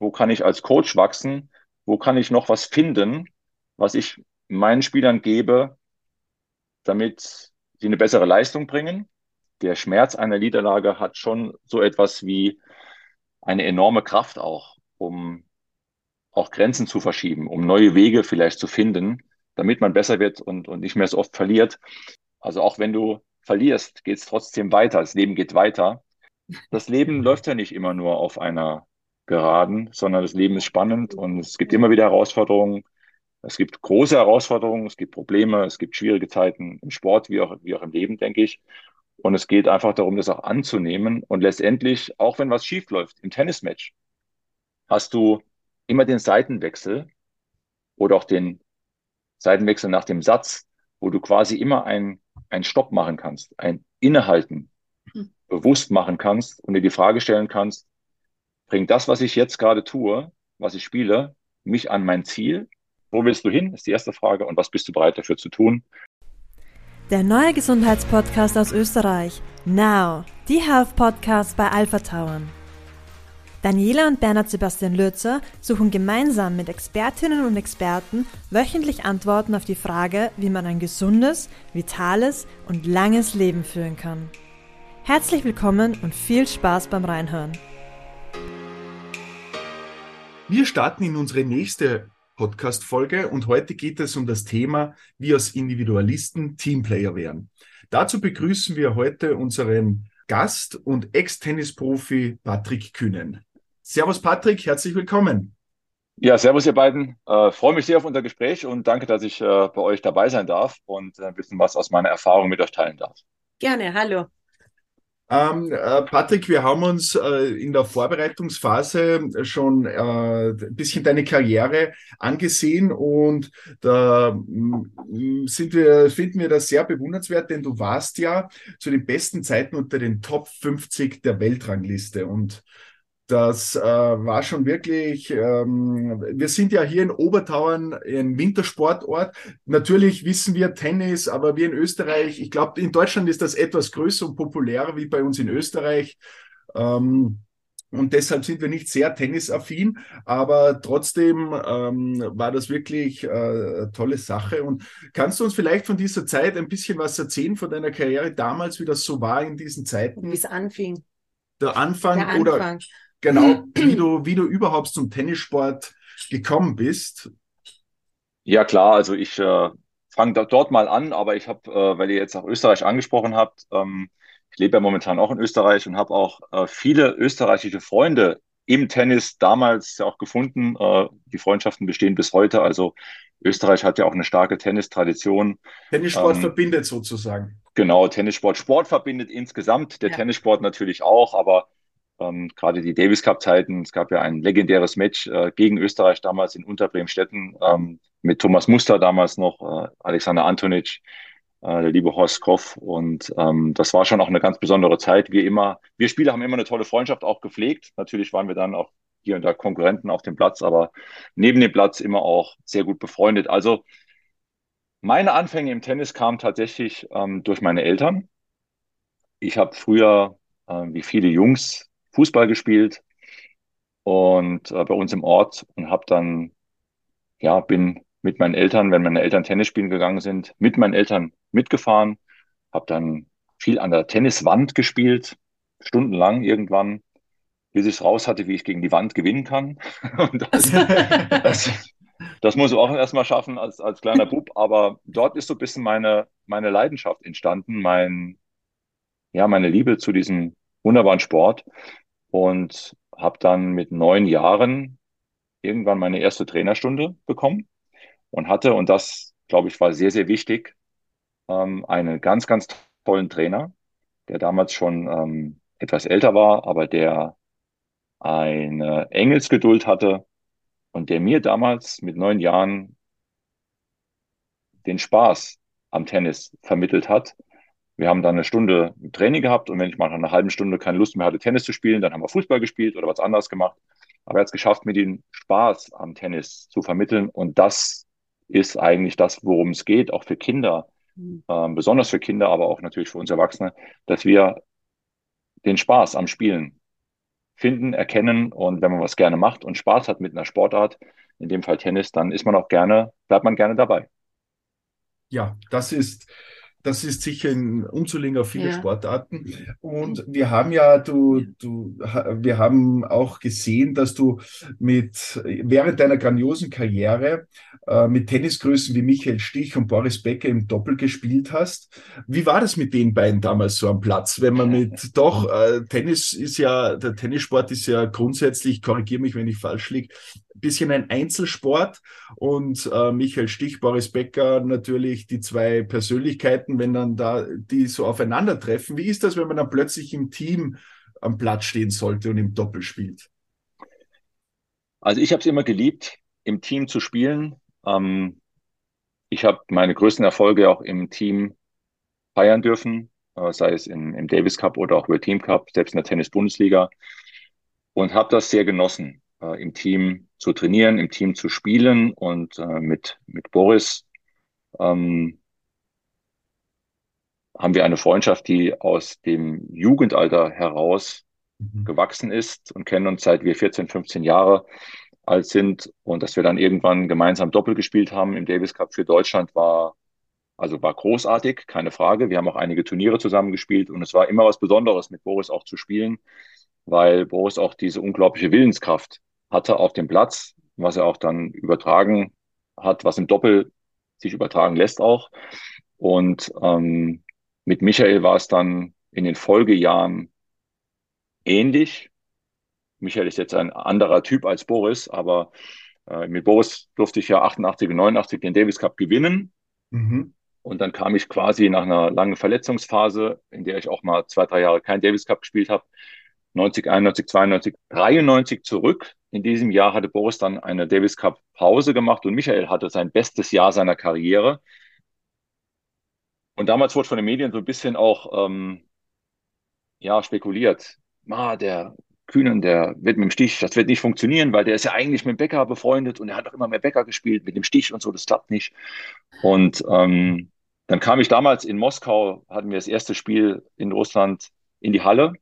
wo kann ich als Coach wachsen, wo kann ich noch was finden, was ich meinen Spielern gebe, damit sie eine bessere Leistung bringen. Der Schmerz einer Niederlage hat schon so etwas wie eine enorme Kraft auch, um auch Grenzen zu verschieben, um neue Wege vielleicht zu finden, damit man besser wird und, und nicht mehr so oft verliert. Also auch wenn du verlierst, geht es trotzdem weiter. Das Leben geht weiter. Das Leben läuft ja nicht immer nur auf einer Geraden, sondern das Leben ist spannend und es gibt immer wieder Herausforderungen. Es gibt große Herausforderungen, es gibt Probleme, es gibt schwierige Zeiten im Sport wie auch, wie auch im Leben, denke ich. Und es geht einfach darum, das auch anzunehmen. Und letztendlich, auch wenn was schief läuft im Tennismatch, hast du immer den Seitenwechsel oder auch den Seitenwechsel nach dem Satz, wo du quasi immer ein, ein Stopp machen kannst, ein Innehalten hm. bewusst machen kannst und dir die Frage stellen kannst, bringt das, was ich jetzt gerade tue, was ich spiele, mich an mein Ziel? Wo willst du hin? Ist die erste Frage. Und was bist du bereit dafür zu tun? Der neue Gesundheitspodcast aus Österreich. Now, die Health Podcast bei Alpha Tauern. Daniela und Bernhard Sebastian Lürzer suchen gemeinsam mit Expertinnen und Experten wöchentlich Antworten auf die Frage, wie man ein gesundes, vitales und langes Leben führen kann. Herzlich willkommen und viel Spaß beim Reinhören. Wir starten in unsere nächste Podcast-Folge und heute geht es um das Thema, wie aus Individualisten Teamplayer werden. Dazu begrüßen wir heute unseren Gast und Ex-Tennisprofi Patrick Kühnen. Servus Patrick, herzlich willkommen. Ja, servus ihr beiden. Äh, freue mich sehr auf unser Gespräch und danke, dass ich äh, bei euch dabei sein darf und äh, ein bisschen was aus meiner Erfahrung mit euch teilen darf. Gerne, hallo. Ähm, äh, Patrick, wir haben uns äh, in der Vorbereitungsphase schon äh, ein bisschen deine Karriere angesehen und da mm, sind wir, finden wir das sehr bewundernswert, denn du warst ja zu den besten Zeiten unter den Top 50 der Weltrangliste und das äh, war schon wirklich, ähm, wir sind ja hier in Obertauern ein Wintersportort. Natürlich wissen wir Tennis, aber wir in Österreich, ich glaube, in Deutschland ist das etwas größer und populärer wie bei uns in Österreich. Ähm, und deshalb sind wir nicht sehr tennisaffin, aber trotzdem ähm, war das wirklich äh, eine tolle Sache. Und kannst du uns vielleicht von dieser Zeit ein bisschen was erzählen, von deiner Karriere damals, wie das so war in diesen Zeiten? Wie es anfing. Der Anfang, Der Anfang. oder genau, wie du, wie du überhaupt zum Tennissport gekommen bist. Ja, klar, also ich äh, fange dort mal an, aber ich habe, äh, weil ihr jetzt auch Österreich angesprochen habt, ähm, ich lebe ja momentan auch in Österreich und habe auch äh, viele österreichische Freunde im Tennis damals ja auch gefunden. Äh, die Freundschaften bestehen bis heute. Also Österreich hat ja auch eine starke Tennistradition. Tennissport ähm, verbindet sozusagen. Genau, Tennissport. Sport verbindet insgesamt, der ja. Tennissport natürlich auch, aber ähm, gerade die Davis Cup Zeiten. Es gab ja ein legendäres Match äh, gegen Österreich damals in Unterbremstetten ähm, mit Thomas Muster damals noch, äh, Alexander Antonic, äh, der liebe Horst Koff. Und ähm, das war schon auch eine ganz besondere Zeit. Wir immer, wir Spieler haben immer eine tolle Freundschaft auch gepflegt. Natürlich waren wir dann auch hier und da Konkurrenten auf dem Platz, aber neben dem Platz immer auch sehr gut befreundet. Also meine Anfänge im Tennis kamen tatsächlich ähm, durch meine Eltern. Ich habe früher, äh, wie viele Jungs, Fußball gespielt und äh, bei uns im Ort und habe dann, ja, bin mit meinen Eltern, wenn meine Eltern Tennis spielen gegangen sind, mit meinen Eltern mitgefahren, habe dann viel an der Tenniswand gespielt, stundenlang irgendwann, bis ich raus hatte, wie ich gegen die Wand gewinnen kann. das, das, das muss ich auch erstmal schaffen als, als kleiner Bub, aber dort ist so ein bisschen meine, meine Leidenschaft entstanden, mein, ja, meine Liebe zu diesem wunderbaren Sport und habe dann mit neun Jahren irgendwann meine erste Trainerstunde bekommen und hatte, und das, glaube ich, war sehr, sehr wichtig, ähm, einen ganz, ganz tollen Trainer, der damals schon ähm, etwas älter war, aber der eine Engelsgeduld hatte und der mir damals mit neun Jahren den Spaß am Tennis vermittelt hat wir haben dann eine Stunde Training gehabt und wenn ich mal nach einer halben Stunde keine Lust mehr hatte, Tennis zu spielen, dann haben wir Fußball gespielt oder was anderes gemacht. Aber er hat es geschafft, mir den Spaß am Tennis zu vermitteln. Und das ist eigentlich das, worum es geht, auch für Kinder, mhm. ähm, besonders für Kinder, aber auch natürlich für uns Erwachsene, dass wir den Spaß am Spielen finden, erkennen und wenn man was gerne macht und Spaß hat mit einer Sportart, in dem Fall Tennis, dann ist man auch gerne, bleibt man gerne dabei. Ja, das ist, das ist sicher ein umzulegen auf viele ja. Sportarten. Und wir haben ja, du, du, wir haben auch gesehen, dass du mit, während deiner grandiosen Karriere äh, mit Tennisgrößen wie Michael Stich und Boris Becker im Doppel gespielt hast. Wie war das mit den beiden damals so am Platz? Wenn man mit, doch, äh, Tennis ist ja, der Tennissport ist ja grundsätzlich, korrigiere mich, wenn ich falsch liege, bisschen ein Einzelsport und äh, Michael Stich, Boris Becker natürlich die zwei Persönlichkeiten, wenn dann da die so aufeinandertreffen. Wie ist das, wenn man dann plötzlich im Team am Platz stehen sollte und im Doppel spielt? Also ich habe es immer geliebt, im Team zu spielen. Ähm, ich habe meine größten Erfolge auch im Team feiern dürfen, äh, sei es im, im Davis Cup oder auch World Team Cup, selbst in der Tennis-Bundesliga und habe das sehr genossen äh, im Team zu trainieren, im Team zu spielen und äh, mit, mit Boris ähm, haben wir eine Freundschaft, die aus dem Jugendalter heraus mhm. gewachsen ist und kennen uns seit wir 14, 15 Jahre alt sind und dass wir dann irgendwann gemeinsam Doppel gespielt haben im Davis Cup für Deutschland war also war großartig, keine Frage. Wir haben auch einige Turniere zusammen gespielt und es war immer was Besonderes mit Boris auch zu spielen, weil Boris auch diese unglaubliche Willenskraft hatte auf dem Platz, was er auch dann übertragen hat, was im Doppel sich übertragen lässt auch. Und ähm, mit Michael war es dann in den Folgejahren ähnlich. Michael ist jetzt ein anderer Typ als Boris, aber äh, mit Boris durfte ich ja 88 und 89 den Davis Cup gewinnen. Mhm. Und dann kam ich quasi nach einer langen Verletzungsphase, in der ich auch mal zwei, drei Jahre kein Davis Cup gespielt habe, 90, 91, 92, 93 zurück. In diesem Jahr hatte Boris dann eine Davis Cup Pause gemacht und Michael hatte sein bestes Jahr seiner Karriere. Und damals wurde von den Medien so ein bisschen auch ähm, ja, spekuliert. Ah, der Kühnen, der wird mit dem Stich, das wird nicht funktionieren, weil der ist ja eigentlich mit dem Becker befreundet und er hat auch immer mehr Becker gespielt mit dem Stich und so, das klappt nicht. Und ähm, dann kam ich damals in Moskau, hatten wir das erste Spiel in Russland in die Halle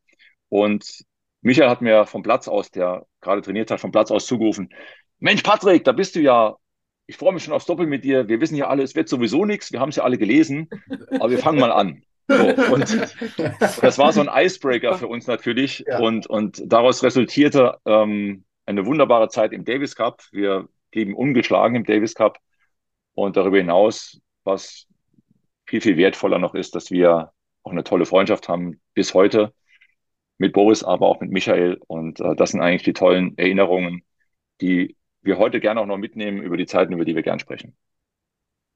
und Michael hat mir vom Platz aus, der gerade trainiert hat, vom Platz aus zugerufen, Mensch, Patrick, da bist du ja. Ich freue mich schon aufs Doppel mit dir. Wir wissen ja alle, es wird sowieso nichts. Wir haben es ja alle gelesen. Aber wir fangen mal an. So, und das war so ein Icebreaker für uns natürlich. Ja. Und, und daraus resultierte ähm, eine wunderbare Zeit im Davis Cup. Wir blieben ungeschlagen im Davis Cup. Und darüber hinaus, was viel, viel wertvoller noch ist, dass wir auch eine tolle Freundschaft haben bis heute mit Boris, aber auch mit Michael. Und äh, das sind eigentlich die tollen Erinnerungen, die wir heute gerne auch noch mitnehmen über die Zeiten, über die wir gern sprechen.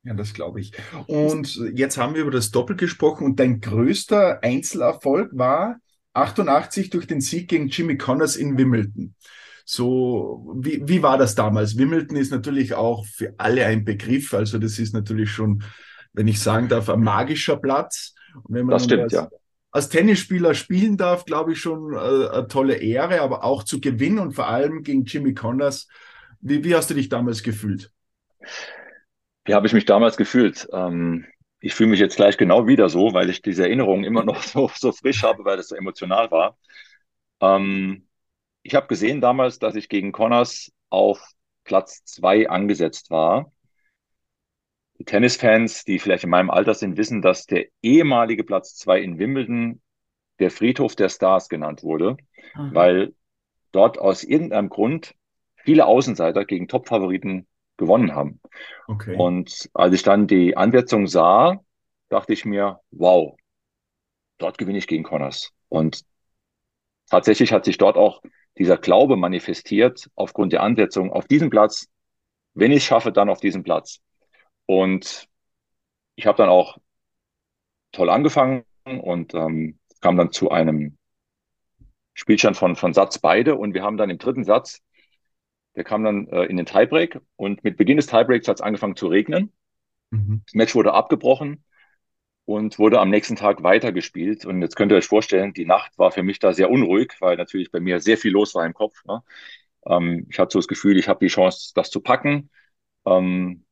Ja, das glaube ich. Und jetzt haben wir über das Doppel gesprochen und dein größter Einzelerfolg war 88 durch den Sieg gegen Jimmy Connors in Wimbledon. So, wie, wie war das damals? Wimbledon ist natürlich auch für alle ein Begriff. Also das ist natürlich schon, wenn ich sagen darf, ein magischer Platz. Und wenn man das stimmt, ja als Tennisspieler spielen darf, glaube ich schon äh, eine tolle Ehre, aber auch zu gewinnen und vor allem gegen Jimmy Connors. Wie, wie hast du dich damals gefühlt? Wie habe ich mich damals gefühlt? Ähm, ich fühle mich jetzt gleich genau wieder so, weil ich diese Erinnerungen immer noch so, so frisch habe, weil das so emotional war. Ähm, ich habe gesehen damals, dass ich gegen Connors auf Platz zwei angesetzt war. Tennisfans, die vielleicht in meinem Alter sind, wissen, dass der ehemalige Platz zwei in Wimbledon der Friedhof der Stars genannt wurde, Aha. weil dort aus irgendeinem Grund viele Außenseiter gegen Top-Favoriten gewonnen haben. Okay. Und als ich dann die Ansetzung sah, dachte ich mir, wow, dort gewinne ich gegen Connors. Und tatsächlich hat sich dort auch dieser Glaube manifestiert aufgrund der Ansetzung auf diesem Platz. Wenn ich es schaffe, dann auf diesem Platz. Und ich habe dann auch toll angefangen und ähm, kam dann zu einem Spielstand von, von Satz beide. Und wir haben dann im dritten Satz, der kam dann äh, in den Tiebreak. Und mit Beginn des Tiebreaks hat es angefangen zu regnen. Mhm. Das Match wurde abgebrochen und wurde am nächsten Tag weitergespielt. Und jetzt könnt ihr euch vorstellen, die Nacht war für mich da sehr unruhig, weil natürlich bei mir sehr viel los war im Kopf. Ne? Ähm, ich hatte so das Gefühl, ich habe die Chance, das zu packen. Ähm,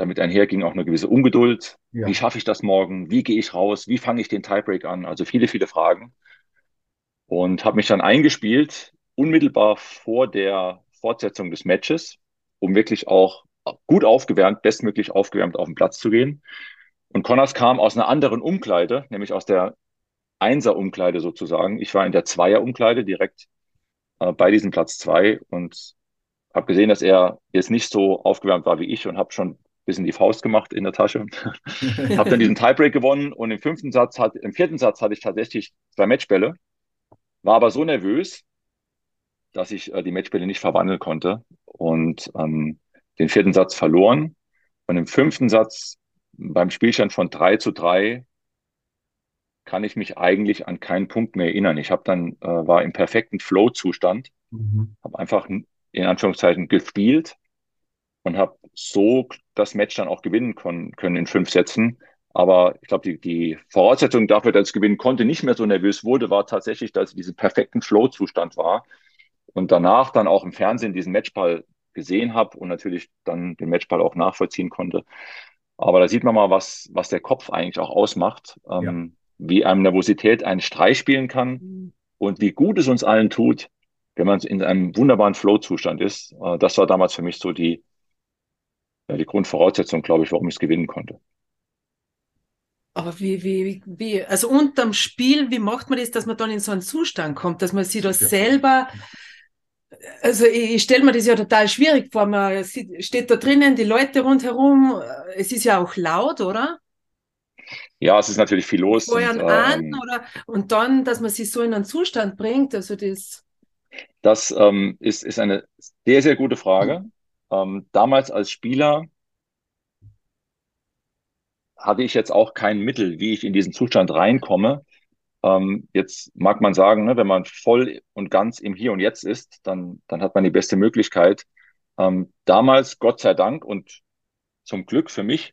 damit einherging auch eine gewisse Ungeduld. Ja. Wie schaffe ich das morgen? Wie gehe ich raus? Wie fange ich den Tiebreak an? Also viele, viele Fragen. und habe mich dann eingespielt, unmittelbar vor der Fortsetzung des Matches, um wirklich auch gut aufgewärmt, bestmöglich aufgewärmt auf den Platz zu gehen. Und Connors kam aus einer anderen Umkleide, nämlich aus der Einser-Umkleide sozusagen. Ich war in der Zweier-Umkleide direkt äh, bei diesem Platz zwei und habe gesehen, dass er jetzt nicht so aufgewärmt war wie ich und habe schon bisschen die Faust gemacht in der Tasche. habe dann diesen Tiebreak gewonnen und im fünften Satz hat, im vierten Satz hatte ich tatsächlich zwei Matchbälle, war aber so nervös, dass ich äh, die Matchbälle nicht verwandeln konnte und ähm, den vierten Satz verloren. Und im fünften Satz beim Spielstand von 3 zu 3 kann ich mich eigentlich an keinen Punkt mehr erinnern. Ich habe dann äh, war im perfekten Flow-Zustand, mhm. habe einfach in Anführungszeichen gespielt und habe so das Match dann auch gewinnen können, können in fünf Sätzen. Aber ich glaube, die, die Voraussetzung dafür, dass ich gewinnen konnte, nicht mehr so nervös wurde, war tatsächlich, dass ich diesen perfekten Flow-Zustand war und danach dann auch im Fernsehen diesen Matchball gesehen habe und natürlich dann den Matchball auch nachvollziehen konnte. Aber da sieht man mal, was, was der Kopf eigentlich auch ausmacht, ähm, ja. wie einem Nervosität einen Streich spielen kann mhm. und wie gut es uns allen tut, wenn man in einem wunderbaren Flow-Zustand ist. Äh, das war damals für mich so die, die Grundvoraussetzung, glaube ich, warum ich es gewinnen konnte. Aber wie, wie, wie, also unterm Spiel, wie macht man das, dass man dann in so einen Zustand kommt, dass man sich da selber, also ich, ich stelle mir das ja total schwierig vor, man steht da drinnen, die Leute rundherum, es ist ja auch laut, oder? Ja, es ist natürlich viel los. Vorher und, an, ähm, oder, und dann, dass man sich so in einen Zustand bringt, also das. Das ähm, ist, ist eine sehr, sehr gute Frage. Ähm, damals als Spieler hatte ich jetzt auch kein Mittel, wie ich in diesen Zustand reinkomme. Ähm, jetzt mag man sagen, ne, wenn man voll und ganz im Hier und Jetzt ist, dann, dann hat man die beste Möglichkeit. Ähm, damals, Gott sei Dank und zum Glück für mich,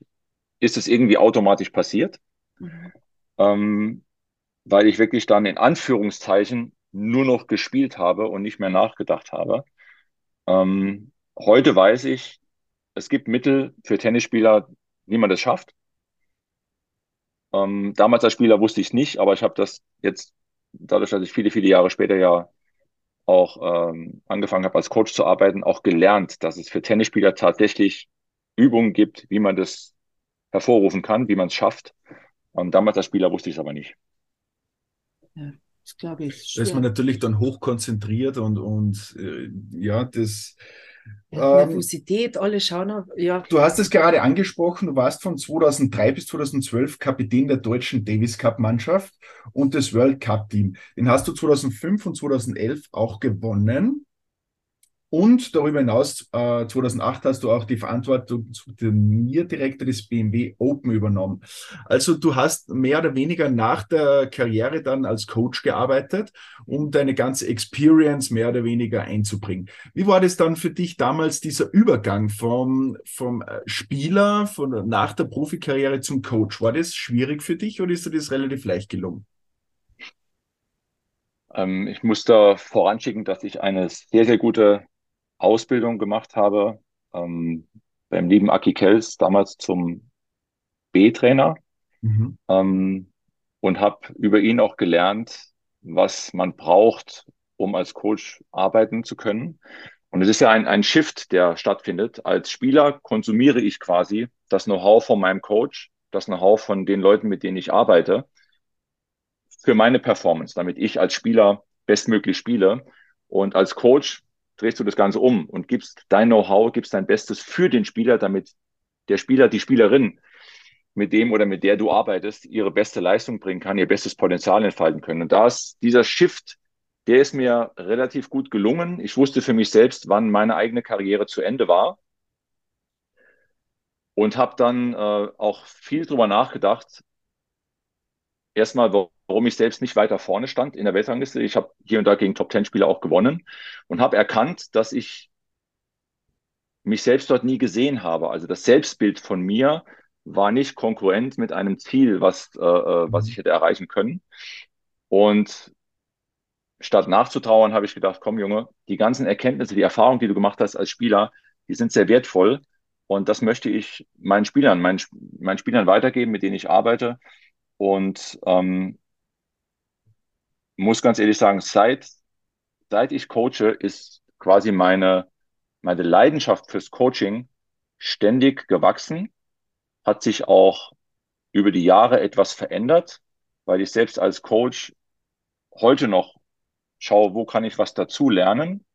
ist es irgendwie automatisch passiert, mhm. ähm, weil ich wirklich dann in Anführungszeichen nur noch gespielt habe und nicht mehr nachgedacht habe. Ähm, heute weiß ich, es gibt Mittel für Tennisspieler, wie man das schafft. Ähm, damals als Spieler wusste ich es nicht, aber ich habe das jetzt, dadurch, dass ich viele, viele Jahre später ja auch ähm, angefangen habe, als Coach zu arbeiten, auch gelernt, dass es für Tennisspieler tatsächlich Übungen gibt, wie man das hervorrufen kann, wie man es schafft. Und damals als Spieler wusste ich es aber nicht. Ja, das glaube ich. Da ist man natürlich dann hoch konzentriert und, und äh, ja, das ja, ähm, Nervosität, alle schauen auf, ja. Du hast es gerade angesprochen, du warst von 2003 bis 2012 Kapitän der deutschen Davis Cup Mannschaft und des World Cup Team. Den hast du 2005 und 2011 auch gewonnen. Und darüber hinaus, äh, 2008 hast du auch die Verantwortung zum Turnierdirektor des BMW Open übernommen. Also du hast mehr oder weniger nach der Karriere dann als Coach gearbeitet, um deine ganze Experience mehr oder weniger einzubringen. Wie war das dann für dich damals, dieser Übergang vom, vom äh, Spieler von, nach der Profikarriere zum Coach? War das schwierig für dich oder ist dir das relativ leicht gelungen? Ähm, ich muss da voranschicken, dass ich eine sehr, sehr gute Ausbildung gemacht habe ähm, beim lieben Aki Kels, damals zum B-Trainer mhm. ähm, und habe über ihn auch gelernt, was man braucht, um als Coach arbeiten zu können. Und es ist ja ein, ein Shift, der stattfindet. Als Spieler konsumiere ich quasi das Know-how von meinem Coach, das Know-how von den Leuten, mit denen ich arbeite, für meine Performance, damit ich als Spieler bestmöglich spiele. Und als Coach drehst du das Ganze um und gibst dein Know-how, gibst dein Bestes für den Spieler, damit der Spieler, die Spielerin, mit dem oder mit der du arbeitest, ihre beste Leistung bringen kann, ihr bestes Potenzial entfalten können. Und da ist dieser Shift, der ist mir relativ gut gelungen. Ich wusste für mich selbst, wann meine eigene Karriere zu Ende war und habe dann äh, auch viel drüber nachgedacht. Erstmal, warum ich selbst nicht weiter vorne stand in der Weltrangliste. Ich habe hier und da gegen Top Ten Spieler auch gewonnen und habe erkannt, dass ich mich selbst dort nie gesehen habe. Also das Selbstbild von mir war nicht konkurrent mit einem Ziel, was, äh, äh was ich hätte erreichen können. Und statt nachzutrauern, habe ich gedacht, komm Junge, die ganzen Erkenntnisse, die Erfahrungen, die du gemacht hast als Spieler, die sind sehr wertvoll. Und das möchte ich meinen Spielern, meinen, meinen Spielern weitergeben, mit denen ich arbeite. Und ähm, muss ganz ehrlich sagen, seit, seit ich coache, ist quasi meine, meine Leidenschaft fürs Coaching ständig gewachsen, hat sich auch über die Jahre etwas verändert, weil ich selbst als Coach heute noch schaue, wo kann ich was dazu lernen,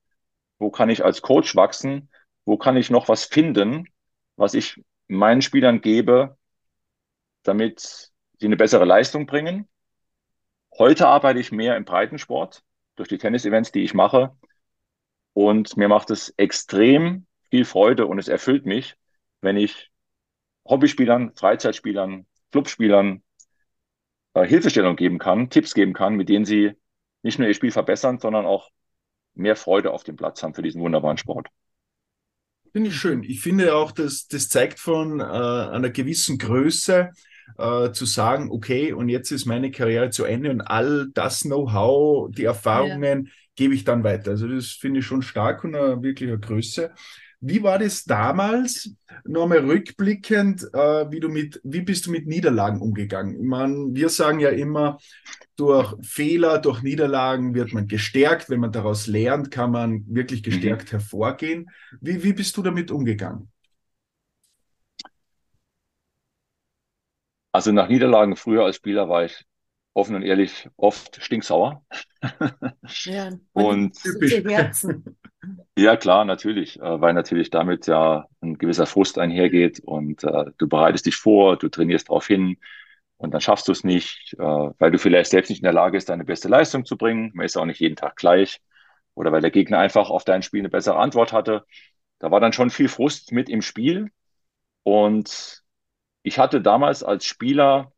wo kann ich als Coach wachsen, wo kann ich noch was finden, was ich meinen Spielern gebe, damit sie eine bessere Leistung bringen. Heute arbeite ich mehr im Breitensport durch die Tennis-Events, die ich mache. Und mir macht es extrem viel Freude und es erfüllt mich, wenn ich Hobbyspielern, Freizeitspielern, Clubspielern äh, Hilfestellung geben kann, Tipps geben kann, mit denen sie nicht nur ihr Spiel verbessern, sondern auch mehr Freude auf dem Platz haben für diesen wunderbaren Sport. Finde ich schön. Ich finde auch, dass das zeigt von äh, einer gewissen Größe, äh, zu sagen, okay, und jetzt ist meine Karriere zu Ende und all das Know-how, die Erfahrungen ja. gebe ich dann weiter. Also das finde ich schon stark und eine wirkliche Größe. Wie war das damals, nochmal rückblickend, äh, wie, du mit, wie bist du mit Niederlagen umgegangen? Ich meine, wir sagen ja immer, durch Fehler, durch Niederlagen wird man gestärkt. Wenn man daraus lernt, kann man wirklich mhm. gestärkt mhm. hervorgehen. Wie, wie bist du damit umgegangen? Also nach Niederlagen früher als Spieler war ich offen und ehrlich oft stinksauer. Ja, und Herzen. Ja, klar, natürlich, äh, weil natürlich damit ja ein gewisser Frust einhergeht und äh, du bereitest dich vor, du trainierst darauf hin und dann schaffst du es nicht, äh, weil du vielleicht selbst nicht in der Lage bist, deine beste Leistung zu bringen. Man ist auch nicht jeden Tag gleich oder weil der Gegner einfach auf dein Spiel eine bessere Antwort hatte. Da war dann schon viel Frust mit im Spiel und ich hatte damals als Spieler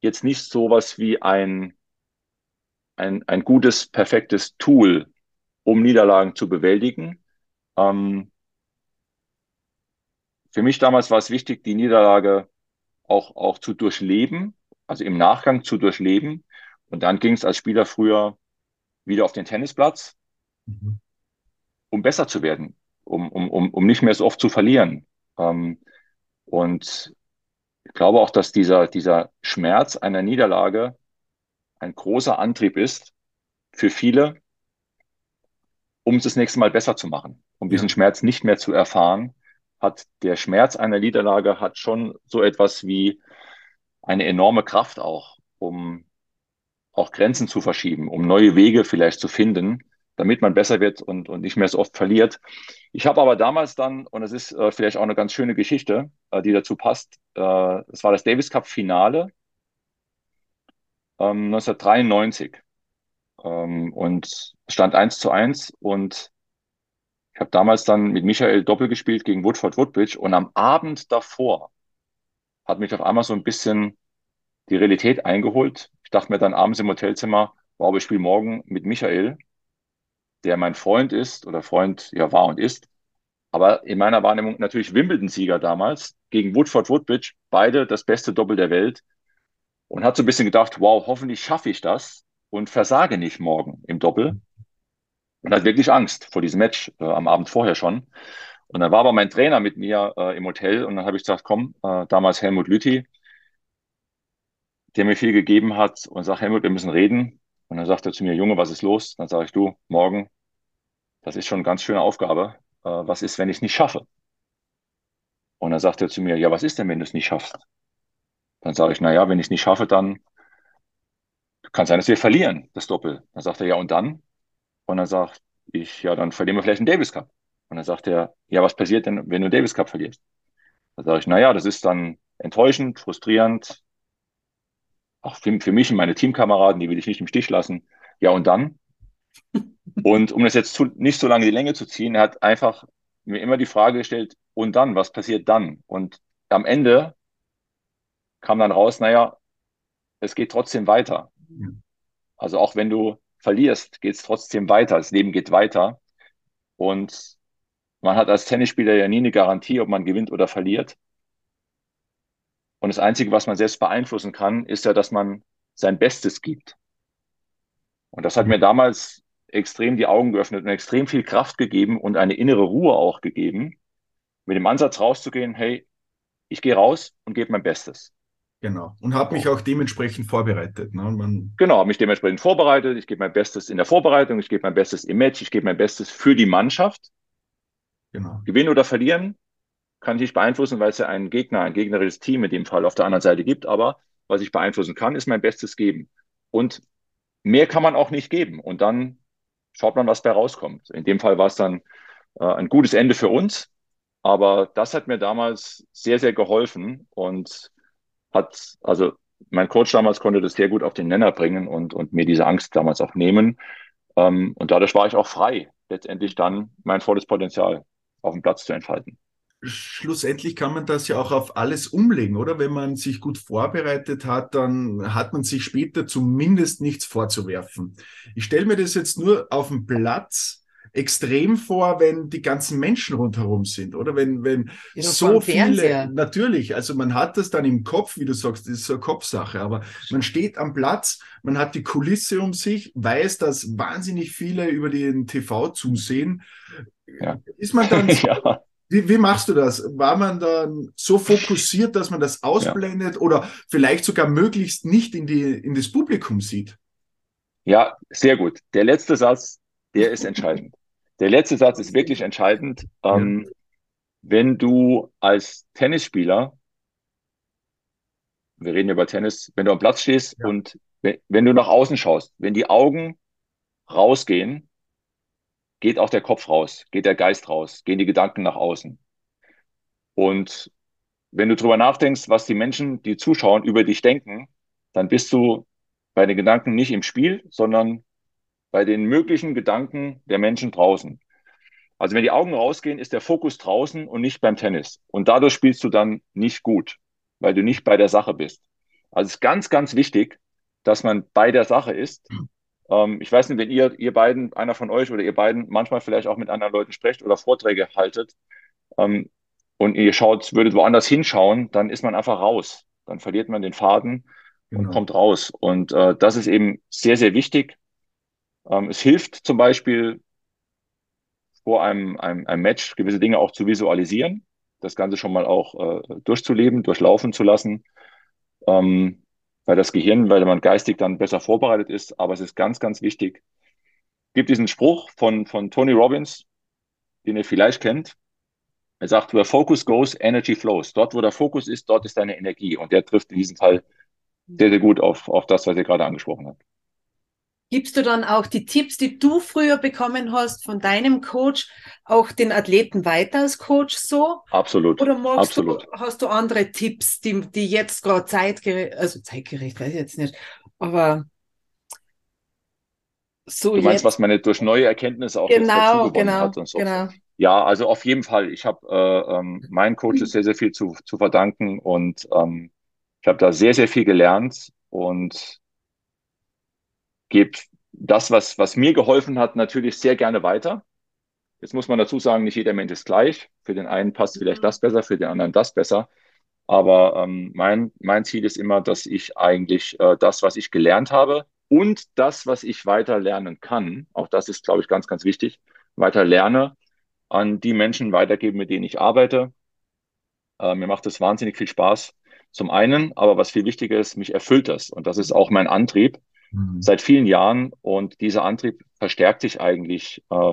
jetzt nicht sowas wie ein, ein, ein gutes, perfektes Tool, um Niederlagen zu bewältigen. Ähm, für mich damals war es wichtig, die Niederlage auch, auch zu durchleben, also im Nachgang zu durchleben. Und dann ging es als Spieler früher wieder auf den Tennisplatz, mhm. um besser zu werden, um, um, um, um nicht mehr so oft zu verlieren. Ähm, und ich glaube auch, dass dieser, dieser Schmerz einer Niederlage ein großer Antrieb ist für viele, um es das nächste Mal besser zu machen, um diesen ja. Schmerz nicht mehr zu erfahren, hat der Schmerz einer Niederlage hat schon so etwas wie eine enorme Kraft auch, um auch Grenzen zu verschieben, um neue Wege vielleicht zu finden, damit man besser wird und, und nicht mehr so oft verliert. Ich habe aber damals dann, und es ist äh, vielleicht auch eine ganz schöne Geschichte, äh, die dazu passt, äh, es war das Davis Cup Finale ähm, 1993 ähm, und stand 1 zu 1 und ich habe damals dann mit Michael Doppel gespielt gegen Woodford Woodbridge und am Abend davor hat mich auf einmal so ein bisschen die Realität eingeholt. Ich dachte mir dann abends im Hotelzimmer, wow, ich spiele morgen mit Michael, der mein Freund ist oder Freund ja war und ist. Aber in meiner Wahrnehmung natürlich Wimbledon-Sieger damals gegen Woodford Woodbridge, beide das beste Doppel der Welt. Und hat so ein bisschen gedacht, wow, hoffentlich schaffe ich das und versage nicht morgen im Doppel. Und hat wirklich Angst vor diesem Match äh, am Abend vorher schon. Und dann war aber mein Trainer mit mir äh, im Hotel und dann habe ich gesagt, komm, äh, damals Helmut Lüthi, der mir viel gegeben hat und sagt, Helmut, wir müssen reden. Und dann sagt er zu mir, Junge, was ist los? Dann sage ich, du, morgen, das ist schon eine ganz schöne Aufgabe. Äh, was ist, wenn ich es nicht schaffe? Und dann sagt er zu mir, ja, was ist denn, wenn du es nicht schaffst? Dann sage ich, na ja, wenn ich es nicht schaffe, dann kann sein, dass wir verlieren, das Doppel. Dann sagt er, ja, und dann? Und dann sage ich, ja, dann verlieren wir vielleicht einen Davis Cup. Und dann sagt er, ja, was passiert denn, wenn du einen Davis Cup verlierst? Dann sage ich, na ja, das ist dann enttäuschend, frustrierend. Auch für, für mich und meine Teamkameraden, die will ich nicht im Stich lassen. Ja, und dann? Und um das jetzt zu, nicht so lange die Länge zu ziehen, er hat einfach mir immer die Frage gestellt, und dann, was passiert dann? Und am Ende kam dann raus, naja, es geht trotzdem weiter. Also auch wenn du verlierst, geht es trotzdem weiter. Das Leben geht weiter. Und man hat als Tennisspieler ja nie eine Garantie, ob man gewinnt oder verliert. Und das Einzige, was man selbst beeinflussen kann, ist ja, dass man sein Bestes gibt. Und das hat mir damals extrem die Augen geöffnet und extrem viel Kraft gegeben und eine innere Ruhe auch gegeben, mit dem Ansatz rauszugehen, hey, ich gehe raus und gebe mein Bestes. Genau. Und habe mich auch dementsprechend vorbereitet. Ne? Man genau, habe mich dementsprechend vorbereitet. Ich gebe mein Bestes in der Vorbereitung, ich gebe mein Bestes im Match, ich gebe mein Bestes für die Mannschaft. Genau. Gewinnen oder verlieren kann ich nicht beeinflussen, weil es ja einen Gegner, ein gegnerisches Team in dem Fall auf der anderen Seite gibt. Aber was ich beeinflussen kann, ist mein Bestes geben. Und mehr kann man auch nicht geben. Und dann schaut man, was da rauskommt. In dem Fall war es dann äh, ein gutes Ende für uns. Aber das hat mir damals sehr, sehr geholfen und hat, also mein Coach damals konnte das sehr gut auf den Nenner bringen und, und mir diese Angst damals auch nehmen. Ähm, und dadurch war ich auch frei, letztendlich dann mein volles Potenzial auf dem Platz zu entfalten. Schlussendlich kann man das ja auch auf alles umlegen, oder? Wenn man sich gut vorbereitet hat, dann hat man sich später zumindest nichts vorzuwerfen. Ich stelle mir das jetzt nur auf dem Platz extrem vor, wenn die ganzen Menschen rundherum sind, oder? Wenn, wenn ja, so viele, natürlich, also man hat das dann im Kopf, wie du sagst, das ist so eine Kopfsache, aber man steht am Platz, man hat die Kulisse um sich, weiß, dass wahnsinnig viele über den TV zusehen. Ja. Ist man dann so, ja. Wie, wie, machst du das? War man dann so fokussiert, dass man das ausblendet ja. oder vielleicht sogar möglichst nicht in, die, in das Publikum sieht? Ja, sehr gut. Der letzte Satz, der ist entscheidend. Der letzte Satz ist wirklich entscheidend. Ähm, ja. Wenn du als Tennisspieler, wir reden über Tennis, wenn du am Platz stehst ja. und wenn, wenn du nach außen schaust, wenn die Augen rausgehen, geht auch der Kopf raus, geht der Geist raus, gehen die Gedanken nach außen. Und wenn du drüber nachdenkst, was die Menschen, die zuschauen, über dich denken, dann bist du bei den Gedanken nicht im Spiel, sondern bei den möglichen Gedanken der Menschen draußen. Also wenn die Augen rausgehen, ist der Fokus draußen und nicht beim Tennis. Und dadurch spielst du dann nicht gut, weil du nicht bei der Sache bist. Also es ist ganz, ganz wichtig, dass man bei der Sache ist. Ähm, ich weiß nicht, wenn ihr, ihr beiden, einer von euch oder ihr beiden manchmal vielleicht auch mit anderen Leuten sprecht oder Vorträge haltet ähm, und ihr schaut, würdet woanders hinschauen, dann ist man einfach raus. Dann verliert man den Faden genau. und kommt raus. Und äh, das ist eben sehr, sehr wichtig. Ähm, es hilft zum Beispiel vor einem, einem, einem Match gewisse Dinge auch zu visualisieren, das Ganze schon mal auch äh, durchzuleben, durchlaufen zu lassen, ähm, weil das Gehirn, weil man geistig dann besser vorbereitet ist. Aber es ist ganz, ganz wichtig. Gibt diesen Spruch von, von Tony Robbins, den ihr vielleicht kennt. Er sagt, where focus goes, energy flows. Dort, wo der Fokus ist, dort ist deine Energie. Und der trifft in diesem Fall sehr, sehr gut auf, auf das, was ihr gerade angesprochen habt. Gibst du dann auch die Tipps, die du früher bekommen hast von deinem Coach, auch den Athleten weiter als Coach so? Absolut. Oder magst Absolut. Du, hast du andere Tipps, die, die jetzt gerade zeitgerecht, also zeitgerecht weiß ich jetzt nicht, aber so Du meinst, jetzt, was man nicht durch neue Erkenntnisse auch genau, jetzt genau, hat und so. Genau. Ja, also auf jeden Fall. Ich habe äh, ähm, meinen Coaches sehr, sehr viel zu, zu verdanken und ähm, ich habe da sehr, sehr viel gelernt und gebe das, was, was mir geholfen hat, natürlich sehr gerne weiter. Jetzt muss man dazu sagen, nicht jeder Mensch ist gleich. Für den einen passt vielleicht das besser, für den anderen das besser. Aber ähm, mein, mein Ziel ist immer, dass ich eigentlich äh, das, was ich gelernt habe und das, was ich weiter lernen kann, auch das ist, glaube ich, ganz, ganz wichtig, weiter lerne, an die Menschen weitergeben, mit denen ich arbeite. Äh, mir macht es wahnsinnig viel Spaß. Zum einen, aber was viel wichtiger ist, mich erfüllt das. Und das ist auch mein Antrieb, mhm. seit vielen Jahren. Und dieser Antrieb verstärkt sich eigentlich äh,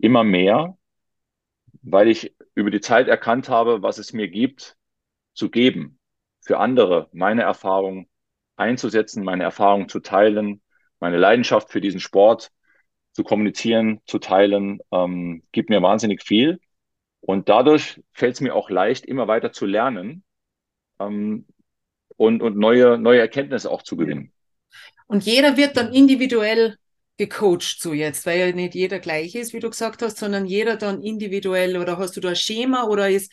immer mehr, weil ich über die Zeit erkannt habe, was es mir gibt, zu geben, für andere meine Erfahrung einzusetzen, meine Erfahrung zu teilen, meine Leidenschaft für diesen Sport zu kommunizieren, zu teilen, ähm, gibt mir wahnsinnig viel. Und dadurch fällt es mir auch leicht, immer weiter zu lernen ähm, und, und neue, neue Erkenntnisse auch zu gewinnen. Und jeder wird dann individuell gecoacht so jetzt, weil ja nicht jeder gleich ist, wie du gesagt hast, sondern jeder dann individuell oder hast du da ein Schema oder ist,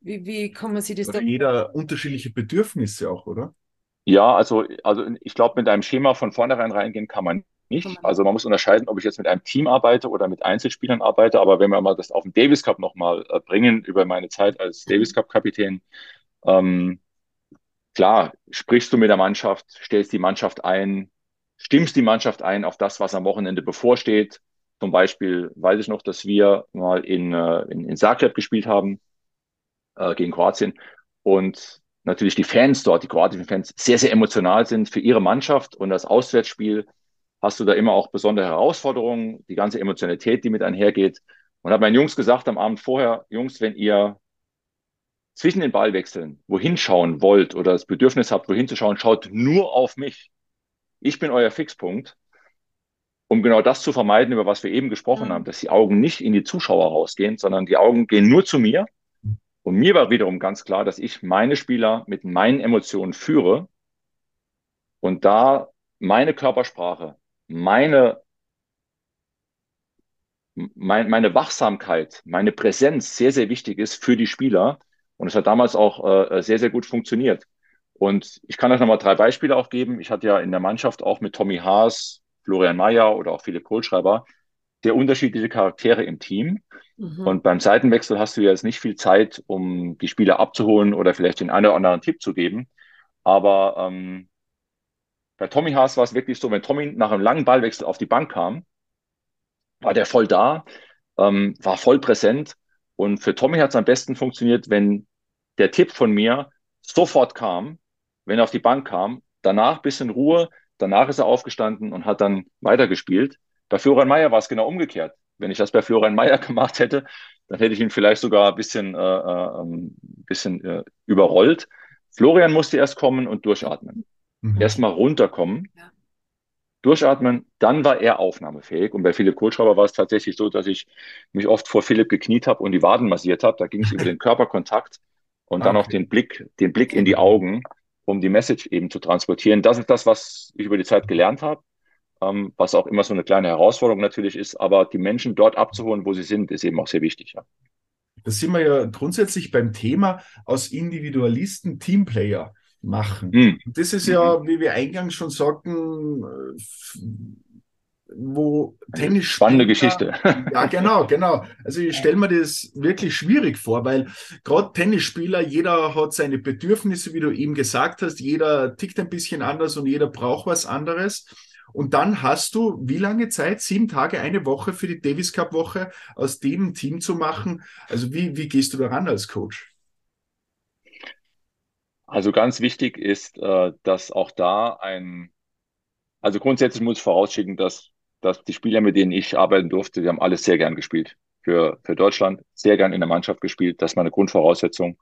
wie, wie kann man sich das oder dann? Jeder unterschiedliche Bedürfnisse auch, oder? Ja, also, also ich glaube, mit einem Schema von vornherein reingehen kann man nicht. Also man muss unterscheiden, ob ich jetzt mit einem Team arbeite oder mit Einzelspielern arbeite. Aber wenn wir mal das auf den Davis Cup nochmal äh, bringen, über meine Zeit als Davis Cup Kapitän, ähm, klar, sprichst du mit der Mannschaft, stellst die Mannschaft ein, stimmst die Mannschaft ein auf das, was am Wochenende bevorsteht. Zum Beispiel weiß ich noch, dass wir mal in, äh, in, in Zagreb gespielt haben äh, gegen Kroatien und natürlich die Fans dort, die kroatischen Fans, sehr, sehr emotional sind für ihre Mannschaft und das Auswärtsspiel hast du da immer auch besondere Herausforderungen, die ganze Emotionalität, die mit einhergeht. Und habe meinen Jungs gesagt am Abend vorher, Jungs, wenn ihr zwischen den Ballwechseln wohin schauen wollt oder das Bedürfnis habt, wohin zu schauen, schaut nur auf mich. Ich bin euer Fixpunkt, um genau das zu vermeiden, über was wir eben gesprochen mhm. haben, dass die Augen nicht in die Zuschauer rausgehen, sondern die Augen gehen nur zu mir. Und mir war wiederum ganz klar, dass ich meine Spieler mit meinen Emotionen führe und da meine Körpersprache, meine mein, meine Wachsamkeit, meine Präsenz sehr, sehr wichtig ist für die Spieler. Und es hat damals auch äh, sehr, sehr gut funktioniert. Und ich kann euch nochmal drei Beispiele auch geben. Ich hatte ja in der Mannschaft auch mit Tommy Haas, Florian Mayer oder auch Philipp Kohlschreiber sehr unterschiedliche Charaktere im Team. Mhm. Und beim Seitenwechsel hast du ja jetzt nicht viel Zeit, um die Spieler abzuholen oder vielleicht den einen oder anderen Tipp zu geben. Aber ähm, bei Tommy Haas war es wirklich so, wenn Tommy nach einem langen Ballwechsel auf die Bank kam, war der voll da, ähm, war voll präsent. Und für Tommy hat es am besten funktioniert, wenn der Tipp von mir sofort kam, wenn er auf die Bank kam, danach bisschen Ruhe, danach ist er aufgestanden und hat dann weitergespielt. Bei Florian Mayer war es genau umgekehrt. Wenn ich das bei Florian Mayer gemacht hätte, dann hätte ich ihn vielleicht sogar ein bisschen, äh, äh, ein bisschen äh, überrollt. Florian musste erst kommen und durchatmen. Mhm. Erstmal runterkommen. Ja durchatmen, dann war er aufnahmefähig. Und bei Philipp Kohlschreiber war es tatsächlich so, dass ich mich oft vor Philipp gekniet habe und die Waden massiert habe. Da ging es über den Körperkontakt und okay. dann auch den Blick, den Blick in die Augen, um die Message eben zu transportieren. Das ist das, was ich über die Zeit gelernt habe, ähm, was auch immer so eine kleine Herausforderung natürlich ist. Aber die Menschen dort abzuholen, wo sie sind, ist eben auch sehr wichtig. Ja. Das sind wir ja grundsätzlich beim Thema aus Individualisten Teamplayer machen. Mhm. Das ist ja, wie wir eingangs schon sagten, wo Tennis. Spannende Geschichte. Ja, genau, genau. Also ich stelle mir das wirklich schwierig vor, weil gerade Tennisspieler, jeder hat seine Bedürfnisse, wie du eben gesagt hast, jeder tickt ein bisschen anders und jeder braucht was anderes. Und dann hast du wie lange Zeit? Sieben Tage, eine Woche für die Davis Cup Woche aus dem Team zu machen. Also wie, wie gehst du daran als Coach? Also ganz wichtig ist, äh, dass auch da ein, also grundsätzlich muss ich vorausschicken, dass, dass die Spieler, mit denen ich arbeiten durfte, die haben alles sehr gern gespielt. Für, für Deutschland sehr gern in der Mannschaft gespielt. Das ist meine Grundvoraussetzung.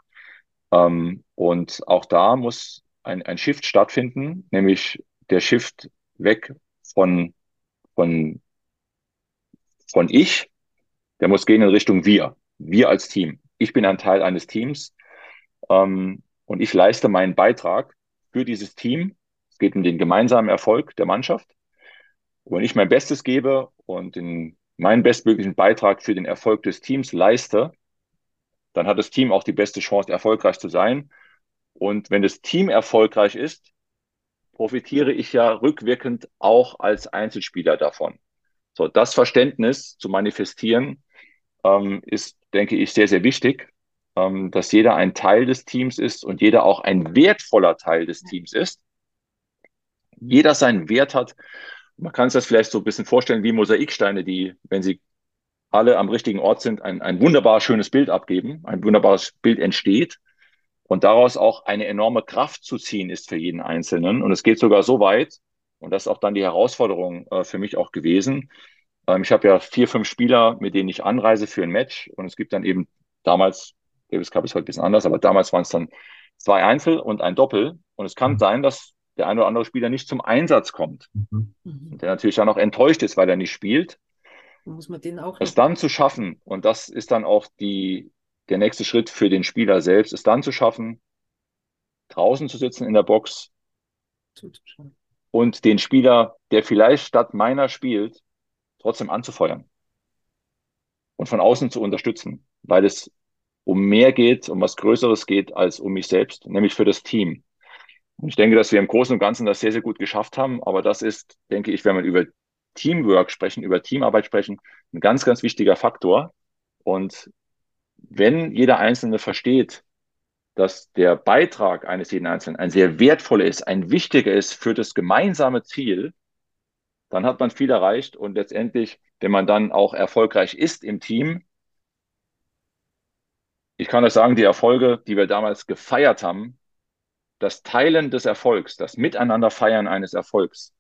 Ähm, und auch da muss ein, ein Shift stattfinden, nämlich der Shift weg von, von, von ich, der muss gehen in Richtung wir, wir als Team. Ich bin ein Teil eines Teams. Ähm, und ich leiste meinen Beitrag für dieses Team. Es geht um den gemeinsamen Erfolg der Mannschaft. Und wenn ich mein Bestes gebe und den, meinen bestmöglichen Beitrag für den Erfolg des Teams leiste, dann hat das Team auch die beste Chance, erfolgreich zu sein. Und wenn das Team erfolgreich ist, profitiere ich ja rückwirkend auch als Einzelspieler davon. So, das Verständnis zu manifestieren ähm, ist, denke ich, sehr, sehr wichtig ähm, dass jeder ein Teil des Teams ist und jeder auch ein wertvoller Teil des Teams ist. Jeder seinen Wert hat. Man kann sich das vielleicht so ein bisschen vorstellen wie Mosaiksteine, die, wenn sie alle am richtigen Ort sind, ein, ein wunderbar schönes Bild abgeben, ein wunderbares Bild entsteht und daraus auch eine enorme Kraft zu ziehen ist für jeden Einzelnen. Und es geht sogar so weit, und das ist auch dann die Herausforderung äh, für mich auch gewesen. Ähm, ich habe ja vier, fünf Spieler, mit denen ich anreise für ein Match und es gibt dann eben damals Davis Cup ist heute ein bisschen anders, aber damals waren es dann zwei Einzel und ein Doppel. Und es kann mhm. sein, dass der eine oder andere Spieler nicht zum Einsatz kommt. Mhm. Und der natürlich dann auch enttäuscht ist, weil er nicht spielt. Muss man den auch. Es dann zu schaffen, und das ist dann auch die, der nächste Schritt für den Spieler selbst, es dann zu schaffen, draußen zu sitzen in der Box und den Spieler, der vielleicht statt meiner spielt, trotzdem anzufeuern und von außen zu unterstützen, weil es um mehr geht, um was Größeres geht als um mich selbst, nämlich für das Team. Und ich denke, dass wir im Großen und Ganzen das sehr, sehr gut geschafft haben. Aber das ist, denke ich, wenn wir über Teamwork sprechen, über Teamarbeit sprechen, ein ganz, ganz wichtiger Faktor. Und wenn jeder Einzelne versteht, dass der Beitrag eines jeden Einzelnen ein sehr wertvoller ist, ein wichtiger ist für das gemeinsame Ziel, dann hat man viel erreicht. Und letztendlich, wenn man dann auch erfolgreich ist im Team, ich kann euch sagen, die Erfolge, die wir damals gefeiert haben, das Teilen des Erfolgs, das Miteinander feiern eines Erfolgs,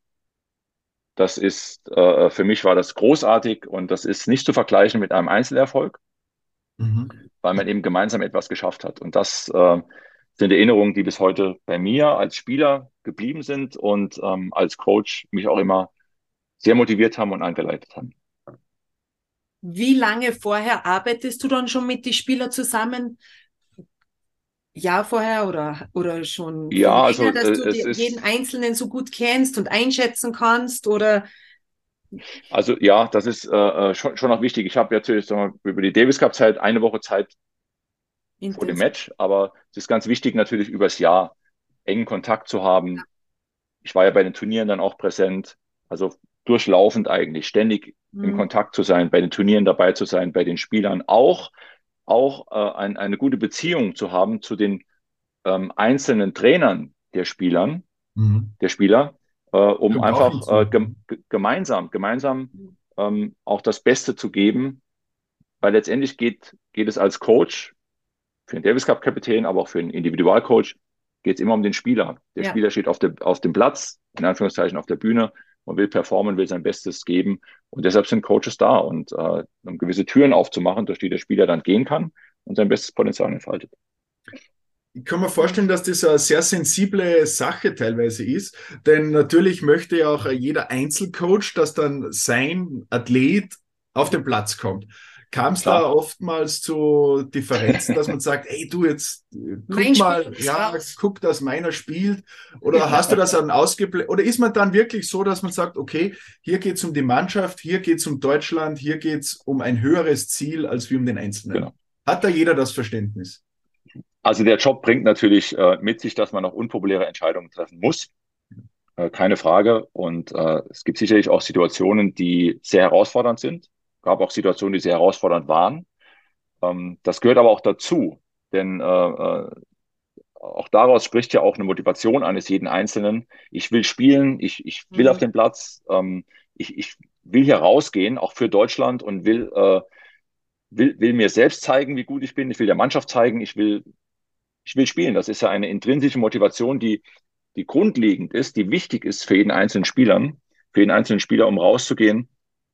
das ist, äh, für mich war das großartig und das ist nicht zu vergleichen mit einem Einzelerfolg, mhm. weil man eben gemeinsam etwas geschafft hat. Und das äh, sind Erinnerungen, die bis heute bei mir als Spieler geblieben sind und ähm, als Coach mich auch immer sehr motiviert haben und angeleitet haben. Wie lange vorher arbeitest du dann schon mit den Spielern zusammen? Jahr vorher oder, oder schon ja, länger, also, dass du die, jeden Einzelnen so gut kennst und einschätzen kannst? Oder also ja, das ist äh, äh schon, schon noch wichtig. Ich habe natürlich mal, über die Davis Cup Zeit eine Woche Zeit Intensiv. vor dem Match, aber es ist ganz wichtig natürlich übers Jahr engen Kontakt zu haben. Ja. Ich war ja bei den Turnieren dann auch präsent, also durchlaufend eigentlich, ständig mhm. im Kontakt zu sein, bei den Turnieren dabei zu sein, bei den Spielern auch auch äh, ein, eine gute Beziehung zu haben zu den ähm, einzelnen Trainern der Spielern, mhm. der Spieler, äh, um Kommt einfach äh, ge gemeinsam, gemeinsam ähm, auch das Beste zu geben, weil letztendlich geht, geht es als Coach, für den Davis Cup Kapitän, aber auch für den Individualcoach, geht es immer um den Spieler. Der ja. Spieler steht auf, der, auf dem Platz, in Anführungszeichen auf der Bühne und will performen, will sein Bestes geben. Und deshalb sind Coaches da und äh, um gewisse Türen aufzumachen, durch die der Spieler dann gehen kann und sein bestes Potenzial entfaltet. Ich kann mir vorstellen, dass das eine sehr sensible Sache teilweise ist, denn natürlich möchte ja auch jeder Einzelcoach, dass dann sein Athlet auf den Platz kommt. Kam es da oftmals zu Differenzen, dass man sagt, ey du jetzt guck mein mal, ja, guck, dass meiner spielt? Oder hast du das dann ausgeblendet? Oder ist man dann wirklich so, dass man sagt, okay, hier geht es um die Mannschaft, hier geht es um Deutschland, hier geht es um ein höheres Ziel als wie um den Einzelnen? Genau. Hat da jeder das Verständnis? Also der Job bringt natürlich äh, mit sich, dass man auch unpopuläre Entscheidungen treffen muss. Äh, keine Frage. Und äh, es gibt sicherlich auch Situationen, die sehr herausfordernd sind gab auch Situationen, die sehr herausfordernd waren. Ähm, das gehört aber auch dazu, denn äh, äh, auch daraus spricht ja auch eine Motivation eines jeden Einzelnen. Ich will spielen, ich, ich will mhm. auf den Platz, ähm, ich, ich will hier rausgehen, auch für Deutschland und will, äh, will, will mir selbst zeigen, wie gut ich bin. Ich will der Mannschaft zeigen, ich will, ich will spielen. Das ist ja eine intrinsische Motivation, die, die grundlegend ist, die wichtig ist für jeden einzelnen Spielern, für jeden einzelnen Spieler, um rauszugehen